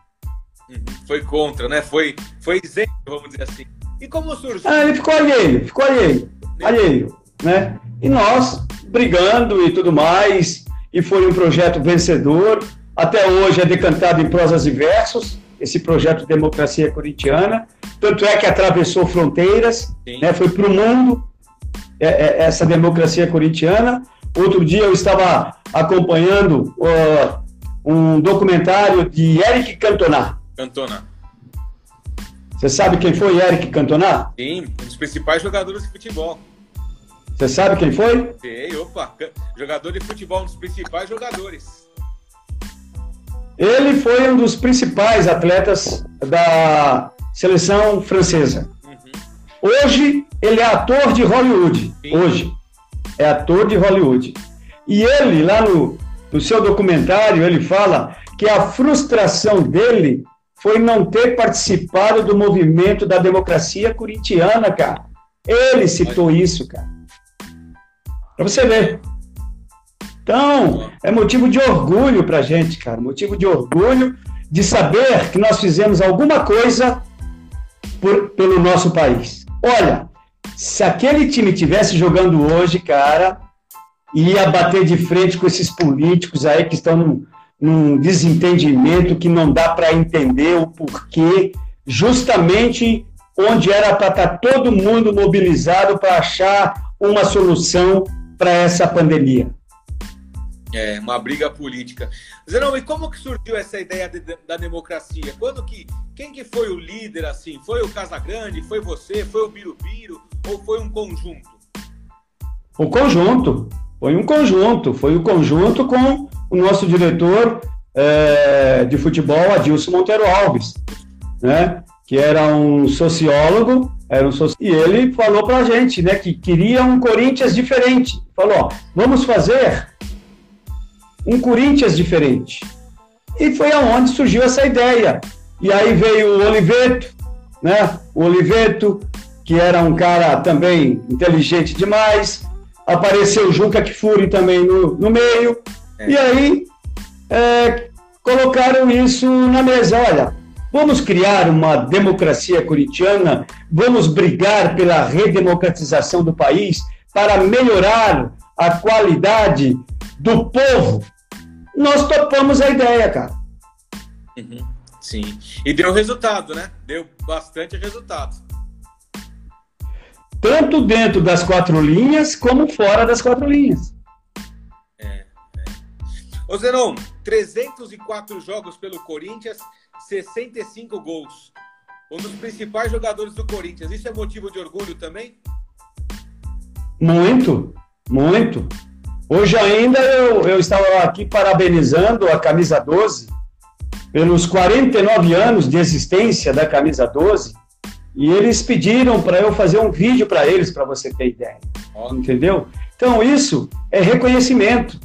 Uhum. Foi contra, né? Foi, foi isento, vamos dizer assim. E como surgiu? Ah, ele ficou alheio, ficou alheio, alheio, né? E nós brigando e tudo mais, e foi um projeto vencedor. Até hoje é decantado em prosas e versos, esse projeto Democracia Corintiana. Tanto é que atravessou fronteiras, né? foi para o mundo é, é, essa democracia corintiana. Outro dia eu estava acompanhando uh, um documentário de Eric Cantona, Cantona. Você sabe quem foi Eric Cantona? Sim, um dos principais jogadores de futebol. Você sabe quem foi? Sei, opa, jogador de futebol, um dos principais jogadores. Ele foi um dos principais atletas da seleção francesa. Uhum. Hoje, ele é ator de Hollywood. Sim. Hoje. É ator de Hollywood. E ele, lá no, no seu documentário, ele fala que a frustração dele foi não ter participado do movimento da democracia corintiana, cara. Ele citou isso, cara. Para você ver. Então, é motivo de orgulho para a gente, cara. Motivo de orgulho de saber que nós fizemos alguma coisa por, pelo nosso país. Olha, se aquele time tivesse jogando hoje, cara, ia bater de frente com esses políticos aí que estão no, num desentendimento que não dá para entender o porquê, justamente onde era para estar tá todo mundo mobilizado para achar uma solução para essa pandemia. É, uma briga política. Zenon, e como que surgiu essa ideia de, da democracia? Quando que, quem que foi o líder, assim? Foi o Casagrande? Foi você? Foi o Birubiru? Ou foi um conjunto? O conjunto. Foi um conjunto. Foi o um conjunto com o nosso diretor é, de futebol, Adilson Monteiro Alves, né? que era um sociólogo Era um E ele falou para a gente, né, que queria um Corinthians diferente. Falou, ó, vamos fazer um Corinthians diferente. E foi aonde surgiu essa ideia. E aí veio o Oliveto, né? O Oliveto, que era um cara também inteligente demais. Apareceu o Juca Kfouri também no, no meio. É. E aí é, colocaram isso na mesa. Olha, vamos criar uma democracia corintiana, vamos brigar pela redemocratização do país para melhorar a qualidade do povo. Nós topamos a ideia, cara. Uhum. Sim. E deu resultado, né? Deu bastante resultado. Tanto dentro das quatro linhas, como fora das quatro linhas. É, é. Ô Zenon, 304 jogos pelo Corinthians, 65 gols. Um dos principais jogadores do Corinthians. Isso é motivo de orgulho também? Muito, muito. Hoje ainda eu, eu estava aqui parabenizando a camisa 12, pelos 49 anos de existência da camisa 12, e eles pediram para eu fazer um vídeo para eles, para você ter ideia. Entendeu? Então, isso é reconhecimento.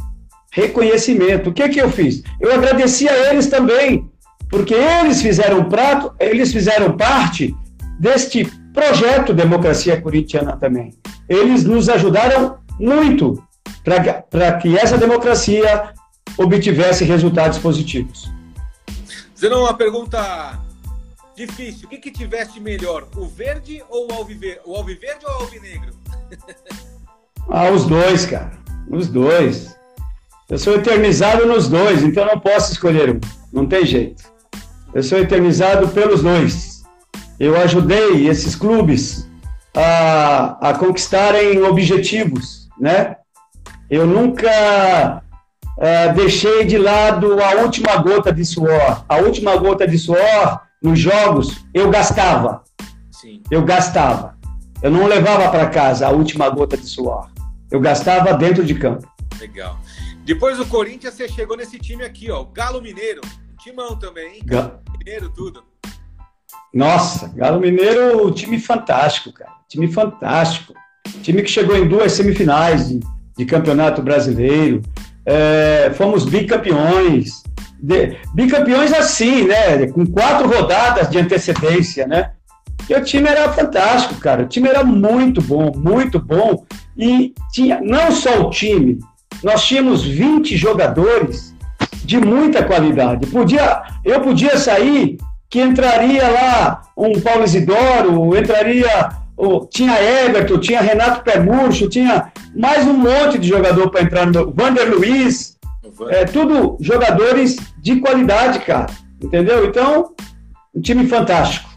Reconhecimento. O que, que eu fiz? Eu agradeci a eles também, porque eles fizeram prato, eles fizeram parte deste projeto Democracia Corintiana também. Eles nos ajudaram muito para que essa democracia obtivesse resultados positivos. Zenon, uma pergunta difícil. O que, que tiveste melhor, o verde ou o alviverde? O alviverde ou o alvinegro? ah, os dois, cara. Os dois. Eu sou eternizado nos dois, então não posso escolher um. Não tem jeito. Eu sou eternizado pelos dois. Eu ajudei esses clubes a, a conquistarem objetivos, né? Eu nunca uh, deixei de lado a última gota de suor. A última gota de suor nos jogos eu gastava. Sim. Eu gastava. Eu não levava para casa a última gota de suor. Eu gastava dentro de campo. Legal. Depois do Corinthians, você chegou nesse time aqui, ó, Galo Mineiro. Timão também, hein? Galo Mineiro, tudo. Nossa, Galo Mineiro, time fantástico, cara. Time fantástico. Time que chegou em duas semifinais de, campeonato brasileiro é, fomos bicampeões. De, bicampeões assim, né? Com quatro rodadas de antecedência, né? E o time era fantástico, cara. O time era muito bom, muito bom. E tinha não só o time, nós tínhamos 20 jogadores de muita qualidade. Podia, eu podia sair que entraria lá um Paulo Isidoro, entraria oh, tinha Everton, tinha Renato Permurcho, tinha mais um monte de jogador para entrar no. Vander Luiz, é, tudo jogadores de qualidade, cara. Entendeu? Então, um time fantástico.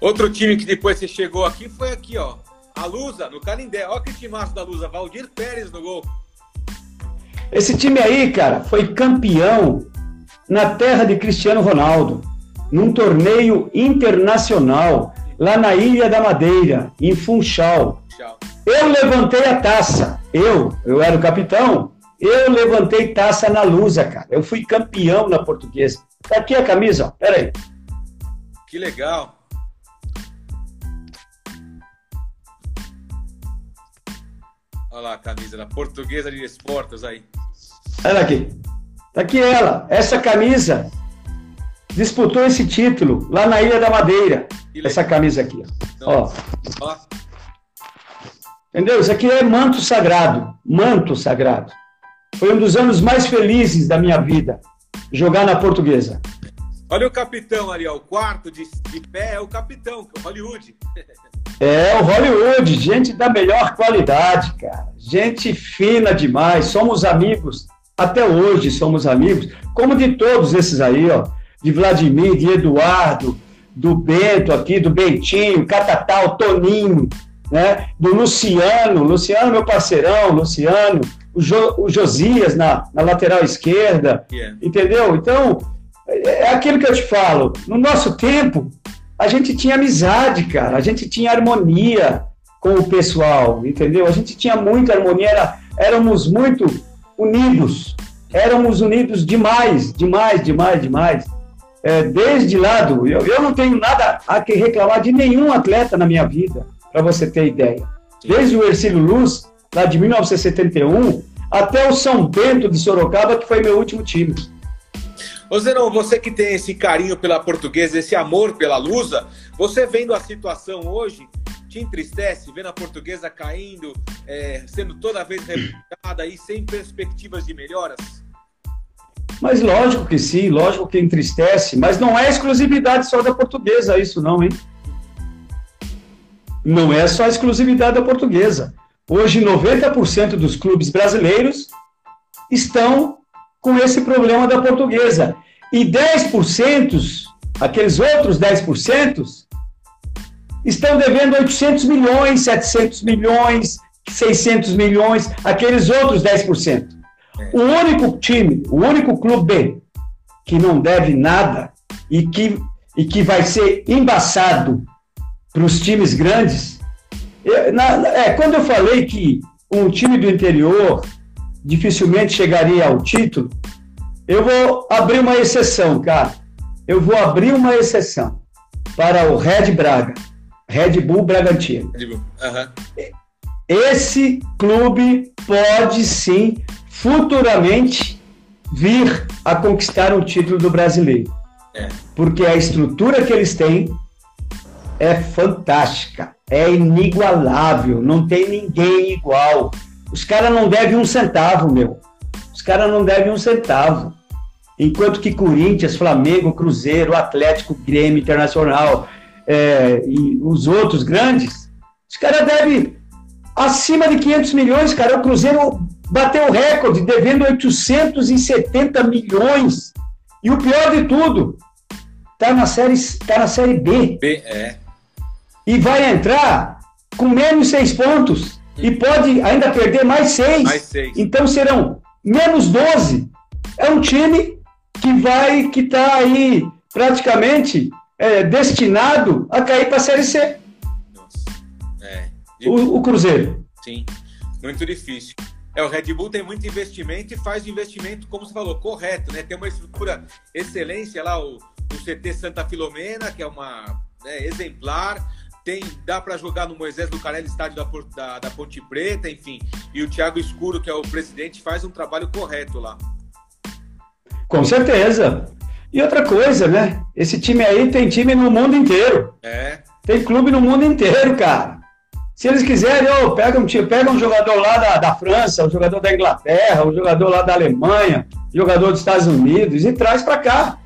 Outro time que depois você chegou aqui foi aqui, ó. A Lusa, no Canindé. Olha que timaço da Lusa. Valdir Pérez no gol. Esse time aí, cara, foi campeão na terra de Cristiano Ronaldo, num torneio internacional lá na Ilha da Madeira, em Funchal. Eu levantei a taça, eu, eu era o capitão, eu levantei taça na Lusa, cara. Eu fui campeão na portuguesa. Tá aqui a camisa, ó. Pera aí. Que legal. Olha lá a camisa da portuguesa de esportes aí. Olha aqui. Tá aqui ela. Essa camisa disputou esse título lá na Ilha da Madeira. Essa camisa aqui, ó. ó. Entendeu? Isso aqui é manto sagrado. Manto sagrado. Foi um dos anos mais felizes da minha vida, jogar na portuguesa. Olha o capitão ali, ó, o quarto de, de pé é o capitão, é o Hollywood. É, o Hollywood, gente da melhor qualidade, cara. Gente fina demais, somos amigos, até hoje somos amigos, como de todos esses aí, ó. De Vladimir, de Eduardo, do Bento aqui, do Bentinho, Catatal, Toninho, né? do Luciano, Luciano, meu parceirão, Luciano, o, jo, o Josias na, na lateral esquerda, yeah. entendeu? Então, é, é aquilo que eu te falo, no nosso tempo, a gente tinha amizade, cara, a gente tinha harmonia com o pessoal, entendeu? A gente tinha muita harmonia, era, éramos muito unidos, éramos unidos demais, demais, demais, demais. É, desde lá do. Eu, eu não tenho nada a que reclamar de nenhum atleta na minha vida, para você ter ideia. Desde o Ercílio Luz, lá de 1971, até o São Bento de Sorocaba, que foi meu último time. Ô Zenon, você que tem esse carinho pela portuguesa, esse amor pela Lusa, você vendo a situação hoje, te entristece vendo a portuguesa caindo, é, sendo toda vez reputada e sem perspectivas de melhoras? Mas lógico que sim, lógico que entristece, mas não é exclusividade só da portuguesa isso não, hein? Não é só exclusividade da portuguesa. Hoje 90% dos clubes brasileiros estão com esse problema da portuguesa. E 10%, aqueles outros 10%, estão devendo 800 milhões, 700 milhões, 600 milhões, aqueles outros 10%. O único time, o único clube que não deve nada e que, e que vai ser embaçado para os times grandes. Eu, na, é, quando eu falei que um time do interior dificilmente chegaria ao título, eu vou abrir uma exceção, cara. Eu vou abrir uma exceção para o Red Braga, Red Bull Bragantino. Red Bull. Uhum. Esse clube pode sim futuramente vir a conquistar o título do brasileiro. É. Porque a estrutura que eles têm é fantástica, é inigualável, não tem ninguém igual. Os caras não devem um centavo, meu. Os caras não devem um centavo. Enquanto que Corinthians, Flamengo, Cruzeiro, Atlético, Grêmio, Internacional é, e os outros grandes, os caras devem acima de 500 milhões, cara. O Cruzeiro bateu o recorde, devendo 870 milhões. E o pior de tudo, tá na série, tá na série B. B, é. E vai entrar com menos seis pontos. Hum. E pode ainda perder mais seis. Mais seis. Então serão menos 12. É um time que vai, que está aí praticamente é, destinado a cair para a Série C. Nossa. É. O, o Cruzeiro. Sim, muito difícil. É, o Red Bull tem muito investimento e faz o investimento, como você falou, correto, né? Tem uma estrutura excelência lá, o, o CT Santa Filomena, que é uma né, exemplar. Tem, dá para jogar no Moisés do Carelli, estádio da, da, da, Ponte Preta, enfim. E o Thiago Escuro, que é o presidente, faz um trabalho correto lá. Com certeza. E outra coisa, né? Esse time aí tem time no mundo inteiro. É. Tem clube no mundo inteiro, cara. Se eles quiserem, oh, pega, um, pega um jogador lá da, da França, um jogador da Inglaterra, um jogador lá da Alemanha, um jogador dos Estados Unidos e traz para cá.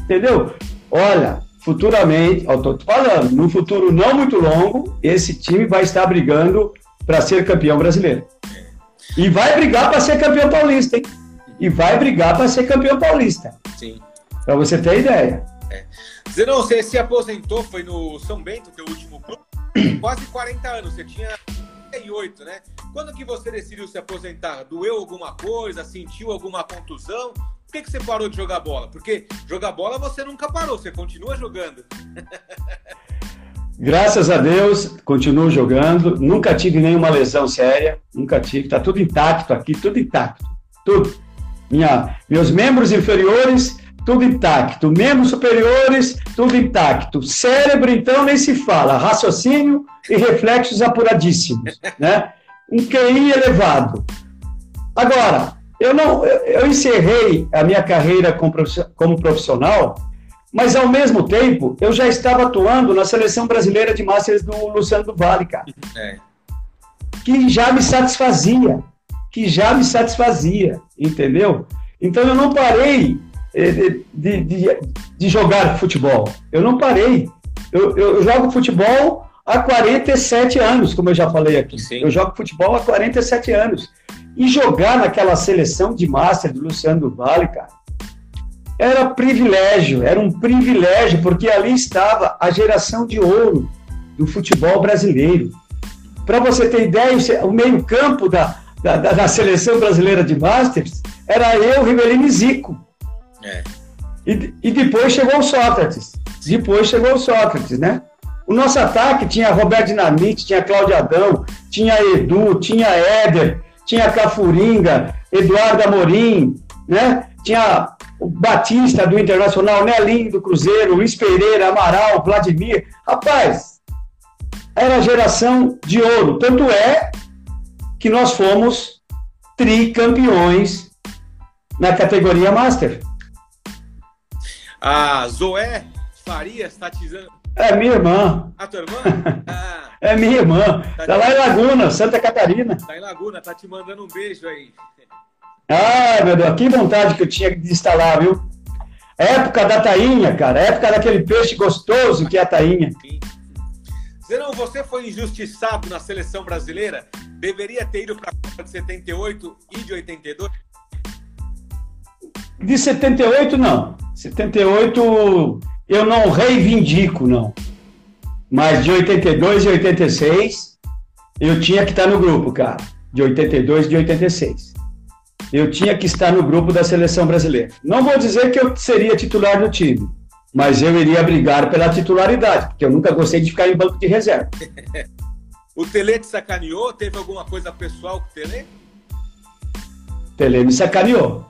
Entendeu? Olha, futuramente, eu tô falando, no futuro não muito longo, esse time vai estar brigando para ser campeão brasileiro. E vai brigar para ser campeão paulista, hein? E vai brigar para ser campeão paulista. Sim. Para você ter ideia. É. Zenon, você se aposentou, foi no São Bento, teu último clube? Quase 40 anos, você tinha 38, né? Quando que você decidiu se aposentar? Doeu alguma coisa? Sentiu alguma contusão? Por que, que você parou de jogar bola? Porque jogar bola você nunca parou, você continua jogando. Graças a Deus, continuo jogando. Nunca tive nenhuma lesão séria, nunca tive. Tá tudo intacto aqui, tudo intacto, tudo. Minha, meus membros inferiores tudo intacto. Membros superiores, tudo intacto. Cérebro, então, nem se fala. Raciocínio e reflexos apuradíssimos, né? Um QI elevado. Agora, eu não, eu encerrei a minha carreira como profissional, mas ao mesmo tempo eu já estava atuando na seleção brasileira de Masters do Luciano do Vale, cara. É. Que já me satisfazia, que já me satisfazia, entendeu? Então eu não parei de, de, de, jogar futebol. Eu não parei. Eu, eu, jogo futebol há 47 anos, como eu já falei aqui. Sim. Eu jogo futebol há 47 anos. E jogar naquela seleção de Master do Luciano do Vale, cara, era privilégio, era um privilégio, porque ali estava a geração de ouro do futebol brasileiro. Para você ter ideia, o meio-campo da, da, da, seleção brasileira de Masters era eu, Rivelino e Zico. É. E, e depois chegou o Sócrates. Depois chegou o Sócrates, né? O nosso ataque tinha Roberto Dinamite, tinha Cláudio Adão, tinha Edu, tinha Éder, tinha Cafuringa, Eduardo Amorim, né? Tinha o Batista do Internacional, Nelinho do Cruzeiro, Luiz Pereira, Amaral, Vladimir. Rapaz, era a geração de ouro. Tanto é que nós fomos tricampeões na categoria Master. A Zoé Farias está te dizendo. É minha irmã. A tua irmã? Ah. é minha irmã. Tá, tá lá em Laguna, Santa Catarina. Tá em Laguna, tá te mandando um beijo aí. Ai, meu Deus, que vontade que eu tinha de instalar, viu? Época da tainha, cara. Época daquele peixe gostoso que é a tainha. Sim. Zenão, você foi injustiçado na seleção brasileira? Deveria ter ido para a Copa de 78 e de 82? De 78, não. 78 eu não reivindico, não. Mas de 82 e 86, eu tinha que estar no grupo, cara. De 82 e de 86. Eu tinha que estar no grupo da seleção brasileira. Não vou dizer que eu seria titular do time, mas eu iria brigar pela titularidade, porque eu nunca gostei de ficar em banco de reserva. o Tele te sacaneou? Teve alguma coisa pessoal com o Tele? Tele me sacaneou.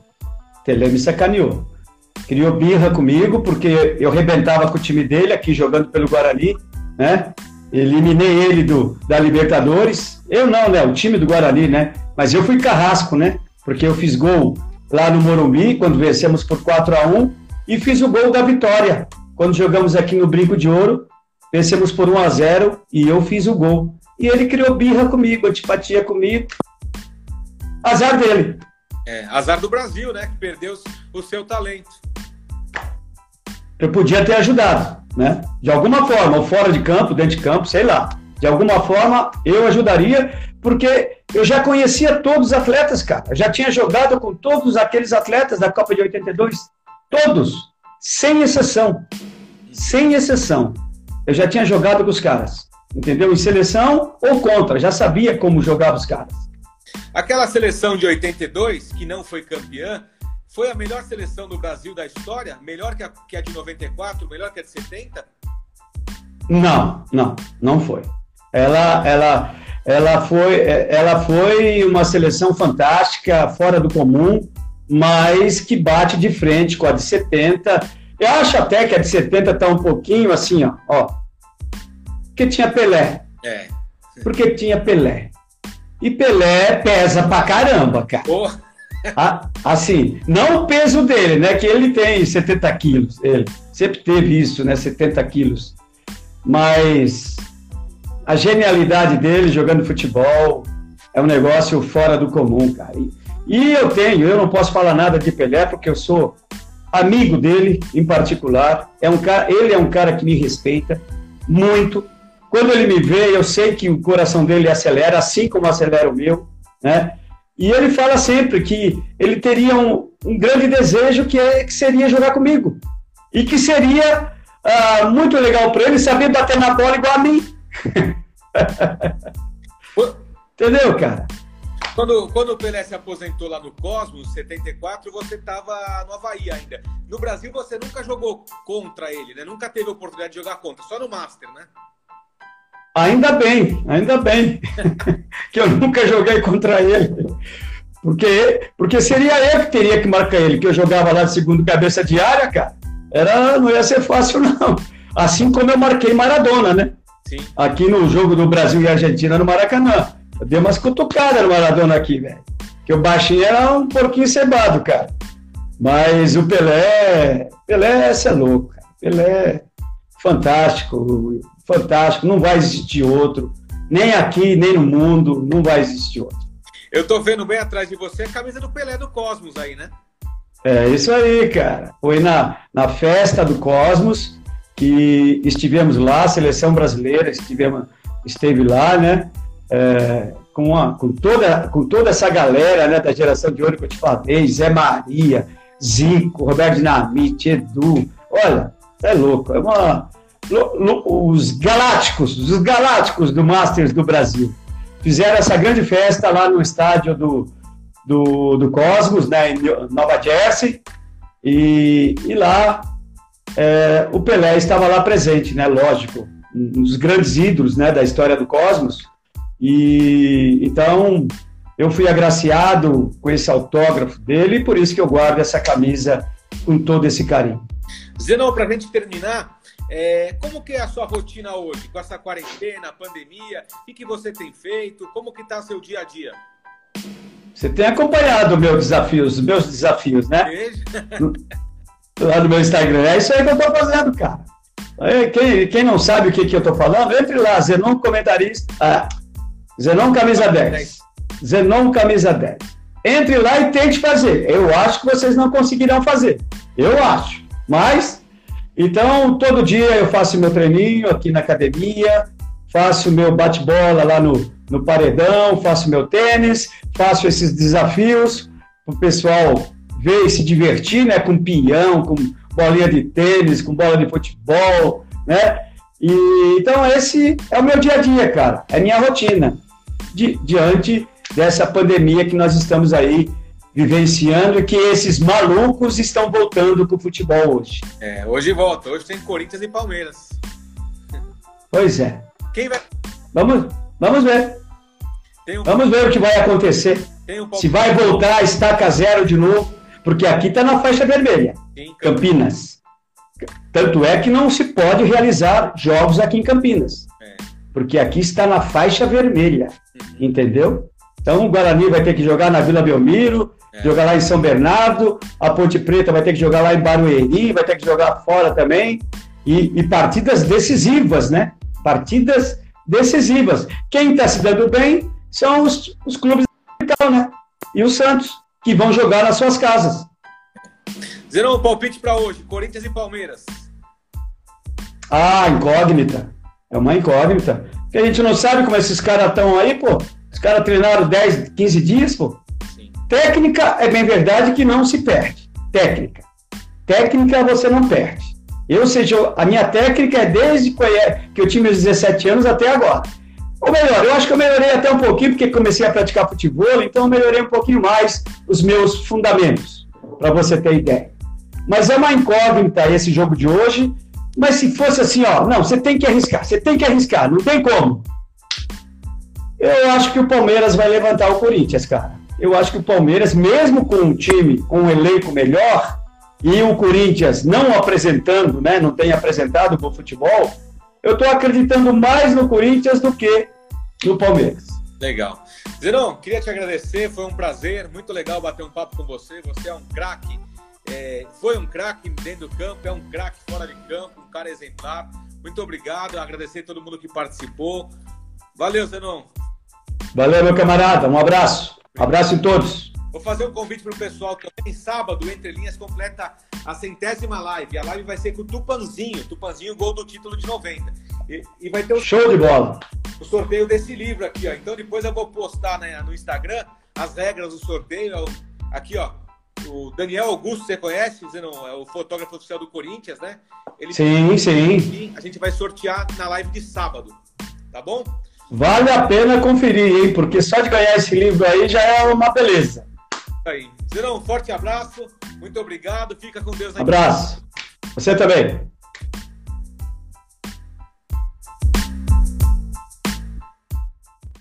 Tele me sacaneou criou birra comigo, porque eu rebentava com o time dele aqui jogando pelo Guarani, né? Eliminei ele do, da Libertadores. Eu não, né? O time do Guarani, né? Mas eu fui carrasco, né? Porque eu fiz gol lá no Morumbi, quando vencemos por 4 a 1 e fiz o gol da vitória. Quando jogamos aqui no Brinco de Ouro, vencemos por 1 a 0 e eu fiz o gol. E ele criou birra comigo, antipatia comigo. Azar dele. É, azar do Brasil, né? Que perdeu o seu talento eu podia ter ajudado, né? De alguma forma, ou fora de campo, dentro de campo, sei lá. De alguma forma, eu ajudaria, porque eu já conhecia todos os atletas, cara. Eu já tinha jogado com todos aqueles atletas da Copa de 82. Todos, sem exceção. Sem exceção. Eu já tinha jogado com os caras. Entendeu? Em seleção ou contra. Já sabia como jogava os caras. Aquela seleção de 82, que não foi campeã, foi a melhor seleção do Brasil da história? Melhor que a, que a de 94? Melhor que a de 70? Não, não, não foi. Ela, ela, ela foi, ela foi uma seleção fantástica, fora do comum, mas que bate de frente com a de 70. Eu acho até que a de 70 está um pouquinho assim, ó, ó. Porque tinha Pelé. É. Porque tinha Pelé. E Pelé pesa pra caramba, cara. Porra assim, não o peso dele, né? Que ele tem 70 quilos, ele sempre teve isso, né? 70 quilos. Mas a genialidade dele jogando futebol é um negócio fora do comum, cara. E, e eu tenho, eu não posso falar nada de Pelé porque eu sou amigo dele em particular. É um cara, ele é um cara que me respeita muito. Quando ele me vê, eu sei que o coração dele acelera, assim como acelera o meu, né? E ele fala sempre que ele teria um, um grande desejo que, é, que seria jogar comigo. E que seria uh, muito legal para ele saber bater na bola igual a mim. Entendeu, cara? Quando, quando o Pelé se aposentou lá no Cosmos, 74, você estava no Havaí ainda. No Brasil, você nunca jogou contra ele, né? Nunca teve oportunidade de jogar contra, só no Master, né? Ainda bem, ainda bem que eu nunca joguei contra ele. Porque, porque seria eu que teria que marcar ele, que eu jogava lá de segundo cabeça de área, cara. Era, não ia ser fácil, não. Assim como eu marquei Maradona, né? Sim. Aqui no jogo do Brasil e Argentina no Maracanã. Eu dei umas cutucadas no Maradona aqui, velho. Que o baixinho era um porquinho cebado, cara. Mas o Pelé, Pelé, esse é louco, cara. Pelé é fantástico fantástico, não vai existir outro, nem aqui, nem no mundo, não vai existir outro. Eu tô vendo bem atrás de você a camisa do Pelé do Cosmos aí, né? É isso aí, cara. Foi na, na festa do Cosmos que estivemos lá, a seleção brasileira estivemos, esteve lá, né? É, com, a, com, toda, com toda essa galera né, da geração de ouro que eu te falei, Zé Maria, Zico, Roberto Dinamite, Edu. Olha, é louco. É uma, os galácticos, os galácticos do Masters do Brasil. Fizeram essa grande festa lá no estádio do, do, do Cosmos, né, em Nova Jersey, e, e lá é, o Pelé estava lá presente, né, lógico, um dos grandes ídolos né, da história do Cosmos. E então eu fui agraciado com esse autógrafo dele, e por isso que eu guardo essa camisa com todo esse carinho. Zenon, para a gente terminar, é, como que é a sua rotina hoje, com essa quarentena, pandemia? O que, que você tem feito? Como que está seu dia a dia? Você tem acompanhado meus desafios, meus desafios, né? Lá no meu Instagram. É isso aí que eu estou fazendo, cara. Quem, quem não sabe o que, que eu estou falando, entre lá, Zenon Comentarista. Ah, Zenon Camisa 10. Zenon Camisa 10. Entre lá e tente fazer. Eu acho que vocês não conseguirão fazer. Eu acho. Mas, então, todo dia eu faço meu treininho aqui na academia, faço meu bate-bola lá no, no paredão, faço meu tênis, faço esses desafios para o pessoal ver e se divertir, né? Com pinhão, com bolinha de tênis, com bola de futebol, né? E, então, esse é o meu dia a dia, cara. É minha rotina. Di, diante dessa pandemia que nós estamos aí vivenciando e que esses malucos estão voltando para o futebol hoje. É, hoje volta. Hoje tem Corinthians e Palmeiras. Pois é. Quem vai. Vamos, vamos ver. Um... Vamos ver o que vai acontecer. Um... Se vai voltar a estaca zero de novo, porque aqui está na faixa vermelha. Campinas. Tanto é que não se pode realizar jogos aqui em Campinas. É. Porque aqui está na faixa vermelha. Uhum. Entendeu? Então o Guarani vai ter que jogar na Vila Belmiro, é. jogar lá em São Bernardo, a Ponte Preta vai ter que jogar lá em Barueri, vai ter que jogar fora também. E, e partidas decisivas, né? Partidas decisivas. Quem está se dando bem são os, os clubes da capital, né? E o Santos, que vão jogar nas suas casas. Zerão, palpite para hoje: Corinthians e Palmeiras. Ah, incógnita. É uma incógnita. Porque a gente não sabe como esses caras estão aí, pô. Os caras treinaram 10, 15 dias, pô. Técnica é bem verdade que não se perde. Técnica. Técnica você não perde. Eu, seja, a minha técnica é desde que eu tinha meus 17 anos até agora. Ou melhor, eu acho que eu melhorei até um pouquinho, porque comecei a praticar futebol, então eu melhorei um pouquinho mais os meus fundamentos, para você ter ideia. Mas é uma incógnita esse jogo de hoje. Mas se fosse assim, ó, não, você tem que arriscar, você tem que arriscar, não tem como. Eu acho que o Palmeiras vai levantar o Corinthians, cara. Eu acho que o Palmeiras, mesmo com um time, com um elenco melhor, e o Corinthians não apresentando, né, não tem apresentado bom futebol, eu estou acreditando mais no Corinthians do que no Palmeiras. Legal. Zerão, queria te agradecer, foi um prazer, muito legal bater um papo com você. Você é um craque, é, foi um craque dentro do campo, é um craque fora de campo, um cara exemplar. Muito obrigado, agradecer a todo mundo que participou. Valeu, Zenon. Valeu, meu camarada, um abraço. Um abraço em todos. Vou fazer um convite para o pessoal também. Sábado, Entre Linhas, completa a centésima live. A live vai ser com o Tupanzinho. Tupanzinho, gol do título de 90. E, e vai ter o Show de bola! O sorteio desse livro aqui, ó. Então depois eu vou postar né, no Instagram as regras do sorteio. Aqui, ó. O Daniel Augusto, você conhece? Não, é o fotógrafo oficial do Corinthians, né? Ele sim, sim. A gente vai sortear na live de sábado. Tá bom? Vale a pena conferir, hein? Porque só de ganhar esse livro aí já é uma beleza aí. Zerão, um forte abraço, muito obrigado, fica com Deus aí. Abraço. Você também.